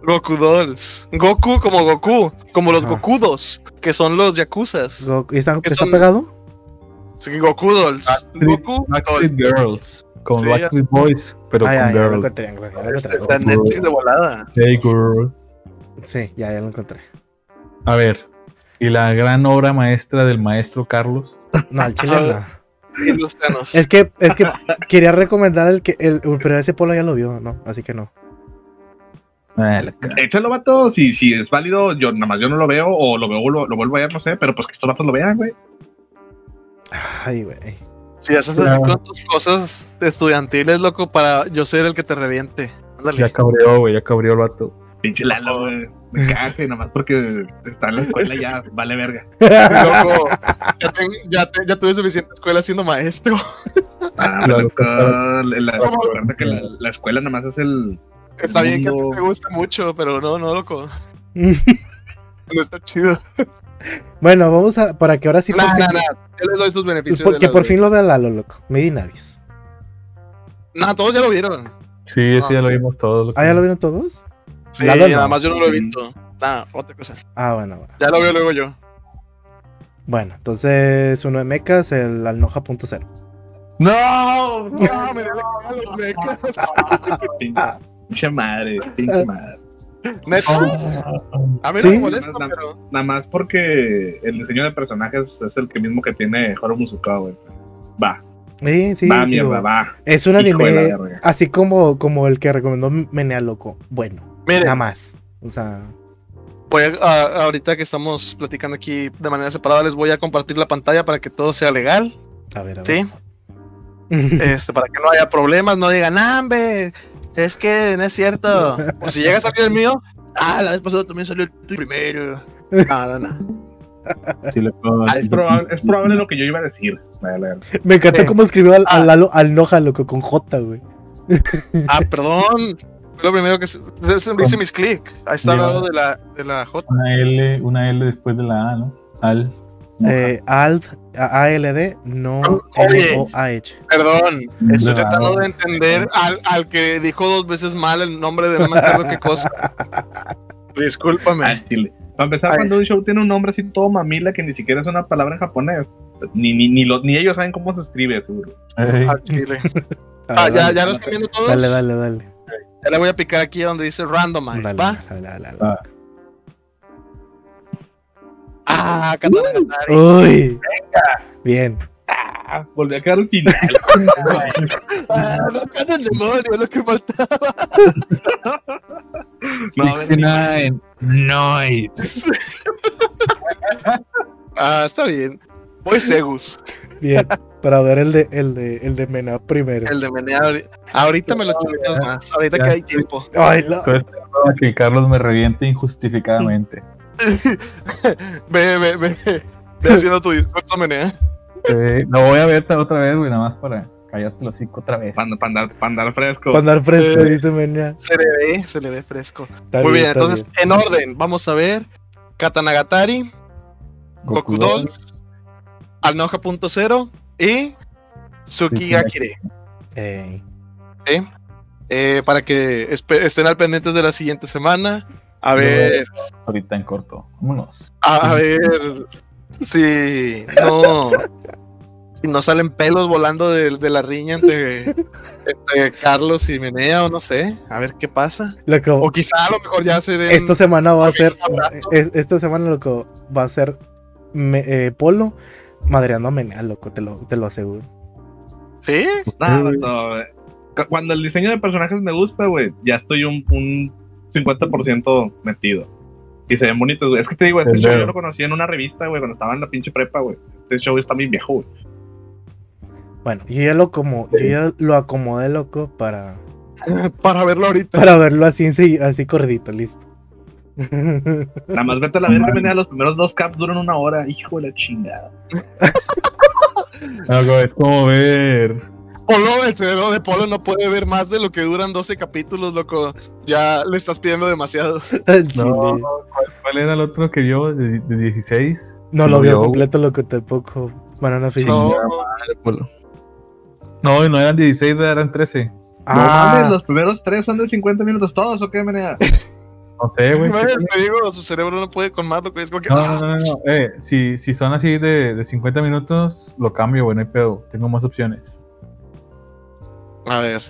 Goku Dolls. Goku como Goku. Como los Ajá. Gokudos, que son los Yakuzas. Go- ¿Está, Que está son- pegado? Sí, Goku Dolls. Backstreet- Goku Backstreet Dolls. Girls. Con Sí, Backstreet Boys, pero Ah, con ya lo ya lo Este. Está en Netflix de volada. Hey, girl. Sí, ya, ya lo encontré. A ver, y la gran obra maestra del maestro Carlos. No, al chile no. Es que, es que quería recomendar el que, el, pero ese polo ya lo vio, ¿no? Así que no. Ah. Échalo, vato. Si, si es válido, yo nada más yo no lo veo o lo veo, lo, lo vuelvo a ver, no sé. Pero pues que estos vatos lo vean, güey. Ay, güey. Si ya estás Claro. con tus cosas estudiantiles, loco, para yo ser el que te reviente. Ándale. Ya cabreó, güey, ya cabreó el vato. Pinche Lalo, güey. Me nomás porque está en la escuela ya vale verga. Loco, ya, ten- ya, te- ya tuve suficiente escuela siendo maestro. Ah, Claro, loco, la, la- ¿Cómo? recuerda que la, la escuela nomás es el. Está bien que a ti te gusta mucho, pero no, no, loco. No está chido. Bueno, vamos a. Para que ahora sí. por Nah, fin- nah, nah. Yo les doy sus pues, beneficios. por- de que la por fin lo vea Lalo, loco. Medi Navis. Nah, todos ya lo vieron. Sí, ese ya lo vimos todos. ¿Ah, ya lo vieron todos? Sí, Lalo no. nada más yo no lo he visto. Nah, otra cosa. Ah, bueno, bueno. Ya lo veo luego yo. Bueno, entonces uno de mechas, el Alnoja.0. ¡No! No, me da los mecas. Pinche madre, pinche madre. Neta, a mí no Sí. me molesta, Na- na- pero. Nada más porque el diseño de personajes es el que mismo que tiene Horo Musuka, güey. Va, Sí, sí. va, digo, mierda, va. Es un anime así como, como el que recomendó Menea Loco. Bueno, Miren, nada más. O sea, voy a, a- ahorita que estamos platicando aquí de manera separada, les voy a compartir la pantalla para que todo sea legal, a ver, a ver. ¿sí? Este, para que no haya problemas, no digan, "Ah, hombre, es que no es cierto. O si llega a salir el mío, ah, la vez pasada también salió el tuyo primero. No, no, no. Sí, le puedo- Ah, es, probable, es probable lo que yo iba a decir. Vale, vale. Me encantó Sí. cómo escribió al, Ah. al, Noja Loco con J, güey. Ah, perdón. Fue lo primero que se, se- hice mis clic. Ahí está al lado de la, de la J. Una L, una L después de la A, ¿no? Al. Eh, Alt, A- ALD, no. L-O-A-H. Perdón, estoy Claro. tratando de entender al, al que dijo dos veces mal el nombre de no me acuerdo qué cosa. Discúlpame. Ah, chile. Para empezar, Ay. cuando un show tiene un nombre así todo mamila que ni siquiera es una palabra en japonés, ni, ni, ni, los- ni ellos saben cómo se escribe, seguro. Ah, ver, ya, lo están viendo todos. Dale, dale, dale. Ya le voy a picar aquí donde dice randomize, Dale, ¿va? dale, dale, dale. Ah. Ah, Katana Gatari. Uy. Bien. Ah, volví a quedar al final. Ah, no el demonio, es lo que faltaba. no, ven, 69. Nice. Ah, está bien. Voy Segus. Bien. Para ver el de, el de, el de Mena primero. El de ahori- Ahorita me lo chuleas más. Ahorita Ya. que hay tiempo. Ay, la- Estoy esperando a que Carlos me reviente injustificadamente. Ve, ve, ve. Ve haciendo tu discurso, Menea. Eh, lo voy a ver otra vez, güey, nada más para callarte los cinco otra vez. Para andar, pa' andar fresco. Para andar fresco, Eh. dice Mena. Se le ve, se le ve fresco. Está Muy bien, entonces, en orden, vamos a ver Katanagatari, Goku Dolls, Alnoja.0 y Tsukigakire. Ey. Eh, para que estén al pendientes de la siguiente semana. A ver, Ahorita en corto. Vámonos. a, ver si no, si no salen pelos volando de, de la riña entre, entre Carlos y Menea o no sé. A ver qué pasa. Loco, O quizá a lo mejor ya se den. esta semana va a ser. es- Esta semana, loco, va a ser me- eh, Polo madreando a Mena, loco, te lo, te lo aseguro. ¿Sí? Vato, eh. Cu- Cuando el diseño de personajes me gusta, güey, ya estoy un, un 50% metido. Y se ven bonitos, güey. Es que te digo, este show yo lo conocí en una revista, güey, cuando estaba en la pinche prepa, güey. Este show está bien viejo, güey. Bueno, yo ya lo como, yo ya lo acomodé, loco, para, Para verlo ahorita. para verlo así, así, así corridito, listo. Nada más vete a la verga, venía, los primeros dos caps duran una hora. Hijo de la chingada. Algo, es como ver. Polo, el cerebro de Polo no puede ver más de lo que duran 12 capítulos, loco. Ya le estás pidiendo demasiado. No. ¿cuál, era el otro que vio de, de 16? No Sí, lo vio completo, loco, tampoco. Banana Fish. No. No, no eran 16, eran 13. No Ah, mames, los primeros tres son de 50 minutos todos, ¿o qué, menea? No sé, güey. te digo, su cerebro no puede con más, loco. Es como que. No, ah, no, no, no. no. Eh, si, si son así de, de 50 minutos, lo cambio, güey, no hay pedo. Tengo más opciones. A ver.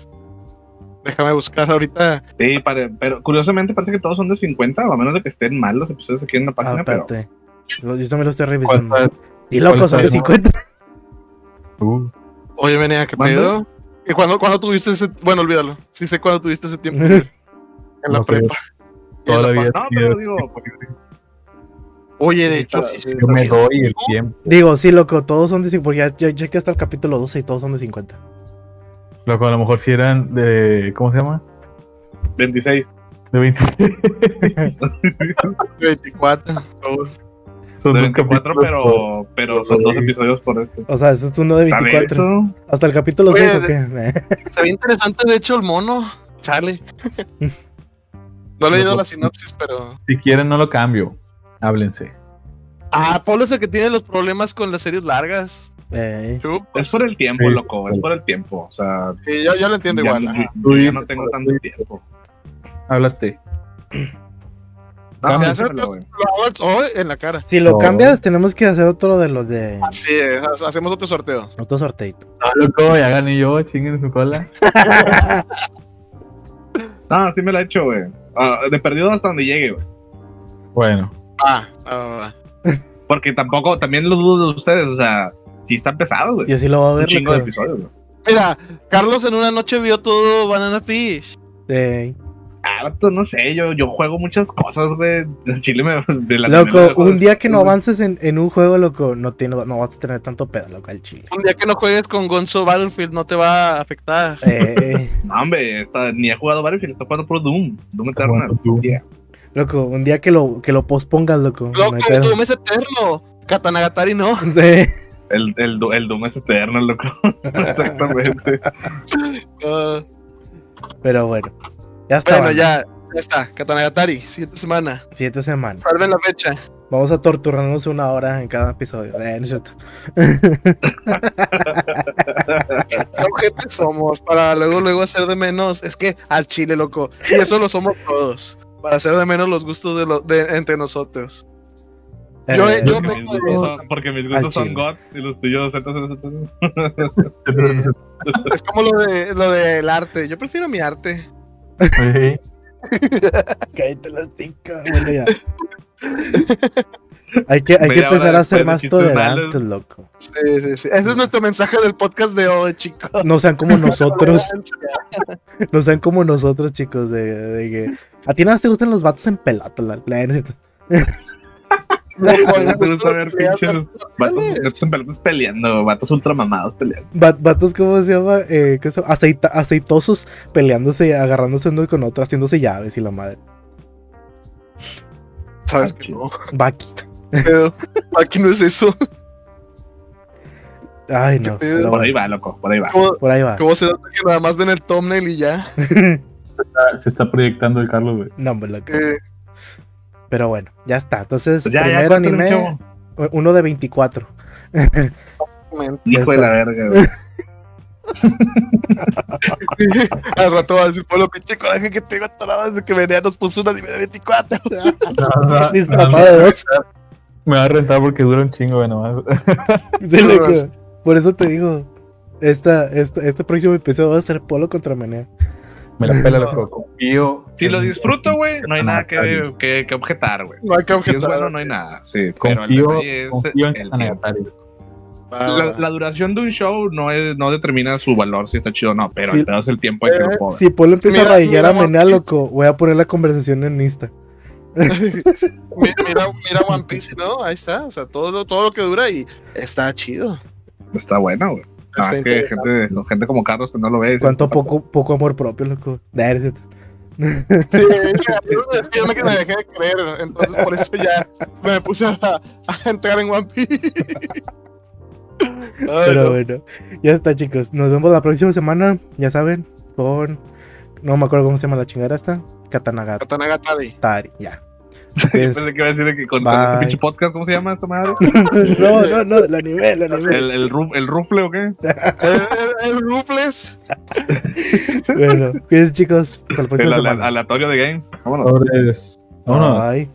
Déjame buscar ahorita. Sí, pare- pero curiosamente parece que todos son de 50, o a menos de que estén mal los episodios aquí en la ah, página, pero Yo también lo estoy ¿Cuál revisando. Y loco, cuál son de 50. Uh, Oye, venía, ¿qué pedo? ¿Y cuándo, cuándo tuviste ese.? Bueno, olvídalo. Sí sé cuándo tuviste ese tiempo. En la No prepa. Toda la vida. No, pero digo, Oye, de hecho, sí, Yo me doy el tiempo. Digo, sí, loco, todos son de 50. Porque ya, ya chequé hasta el capítulo 12 y todos son de 50. Loco, a lo mejor si eran de. ¿Cómo se llama? 26. De 20. 24. Son De dos 24, capítulos pero, pero son dos episodios por esto. O sea, eso es uno de ¿Está bien 24. eso? Hasta el capítulo Oye, 6 o qué. Se ve interesante, de hecho, el mono. Chale. No he leído la sinopsis, pero. Si quieren, no lo cambio. Háblense. Ah, Pablo es el que tiene los problemas con las series largas. Es por el tiempo, Sí. loco. Es por el tiempo. O sea, que yo, yo lo entiendo ya, igual. ya- ajá. no tengo tanto tiempo. Háblate. No, sí, hoy en la cara. Si lo No. cambias, tenemos que hacer otro de los de. Así es, ha- hacemos otro sorteo. Otro sorteito. No, loco, ya gané yo, chinguen su cola. No, sí me la he hecho, güey. Ah, de perdido hasta donde llegue, güey. Bueno, Ah, ah, ah. Porque tampoco, también lo dudo de ustedes. O sea, sí están pesados, güey. Y así lo va a Un ver, chingo de episodios, güey. Mira, Carlos en una noche vio todo Banana Fish. Ey. Ah, no sé, yo, yo juego muchas cosas, güey. De Chile me. De la Loco, un día que no avances en, en un juego, loco, no, tiene, no vas a tener tanto pedo, loco, al chile. Un día que no juegues con Gonzo Battlefield no te va a afectar. Ey. No, hombre, está- ni he jugado Battlefield, estoy jugando por Doom. Doom Eternal. Yeah. Loco, un día que lo, que lo pospongas, loco. no Loco, pedo. Doom es eterno. Katanagatari no. Sí. El, el, Do- el Doom es Eternal, loco. Exactamente. Ah, Pero bueno. Ya está. bueno, ya, ya está. Katanagatari, siguiente semana. Siete semanas. Salven la fecha. Vamos a torturarnos una hora en cada episodio. Eh, no. ¿Qué objetos somos? Para luego, luego hacer de menos. Es que al chile, loco. Y eso lo somos todos. Para hacer de menos los gustos de, lo- de entre nosotros. Yo- Eh, yo- Porque mis gustos son, porque mis gustos Al son chile. God y los tuyos Z, Z. Es como lo de lo del arte. Yo prefiero mi arte. Sí. Cállate la tica. Bueno, ya. Hay que, hay que empezar a ser más tolerantes, loco. Sí, sí, sí. Ese es nuestro mensaje del podcast de hoy, chicos. No sean como nosotros. No sean como nosotros, chicos. De, de que. A ti nada más te gustan los vatos en pelota. La, la- Pelotas peleando, vatos ultramamados peleando. Va- Vatos, ¿cómo se llama? Eh, ¿qué se llama? Aceita- aceitosos peleándose, agarrándose uno con otro, haciéndose llaves y la madre. Sabes que no. Baki. Aquí no es eso. Ay, no. Por ahí va, loco, por ahí va. ¿Cómo, por ahí va. cómo se nota que nada más ven el thumbnail y ya? Se está proyectando el Carlos, güey. No, hombre, loco. Eh, Pero bueno, ya está. Entonces, Pues ya, primero anime, uno de 24. momento. Hijo de la verga, güey. Al rato va a decir, Polo, pinche coraje que tengo atorado desde que venía nos puso una nivel de 24. Disfrazado de dos. Me va a rentar porque dura un chingo, güey, nomás. Sí, loco. Por eso te digo. Esta, esta, este próximo episodio va a ser Polo contra Menea. Me la pela, loco. Confío. Si lo disfruto, güey, no hay nada que, que, que objetar, güey. No hay que Si es objetar. bueno, no hay nada. Sí, pero el Confío, es confío en el La, la duración de un show no, es, no determina su valor, si está chido o no, pero Sí. el pedo es el tiempo en que Eh, lo. Si Polo empieza Mira, a raillar a One loco, voy a poner la conversación en Insta. Mira, mira, mira One Piece, ¿no? Ahí está. O sea, todo lo, todo lo que dura y está chido. Está bueno, güey. Ah, Está que interesante. gente, gente como Carlos que no lo ve. Cuánto "Papá, poco, poco amor propio, loco. Sí, es que yo me, dejé de creer. Entonces, por eso ya me puse a, a entrar en One Piece. Ay, Pero no. bueno, ya está, chicos. Nos vemos la próxima semana, ya saben, con. No me acuerdo cómo se llama la chingada esta. Katanagatari, Katanagatari. ya. Pensé que iba a decir que con, con este pinche podcast, ¿cómo se llama esta madre? no, no, no, el anime, el anime. ¿El, el, el rufle o qué? El, el, el Ruthless. Bueno, cuídense, chicos. Hasta la El semana. aleatorio de games. Vámonos. Vámonos. Bye.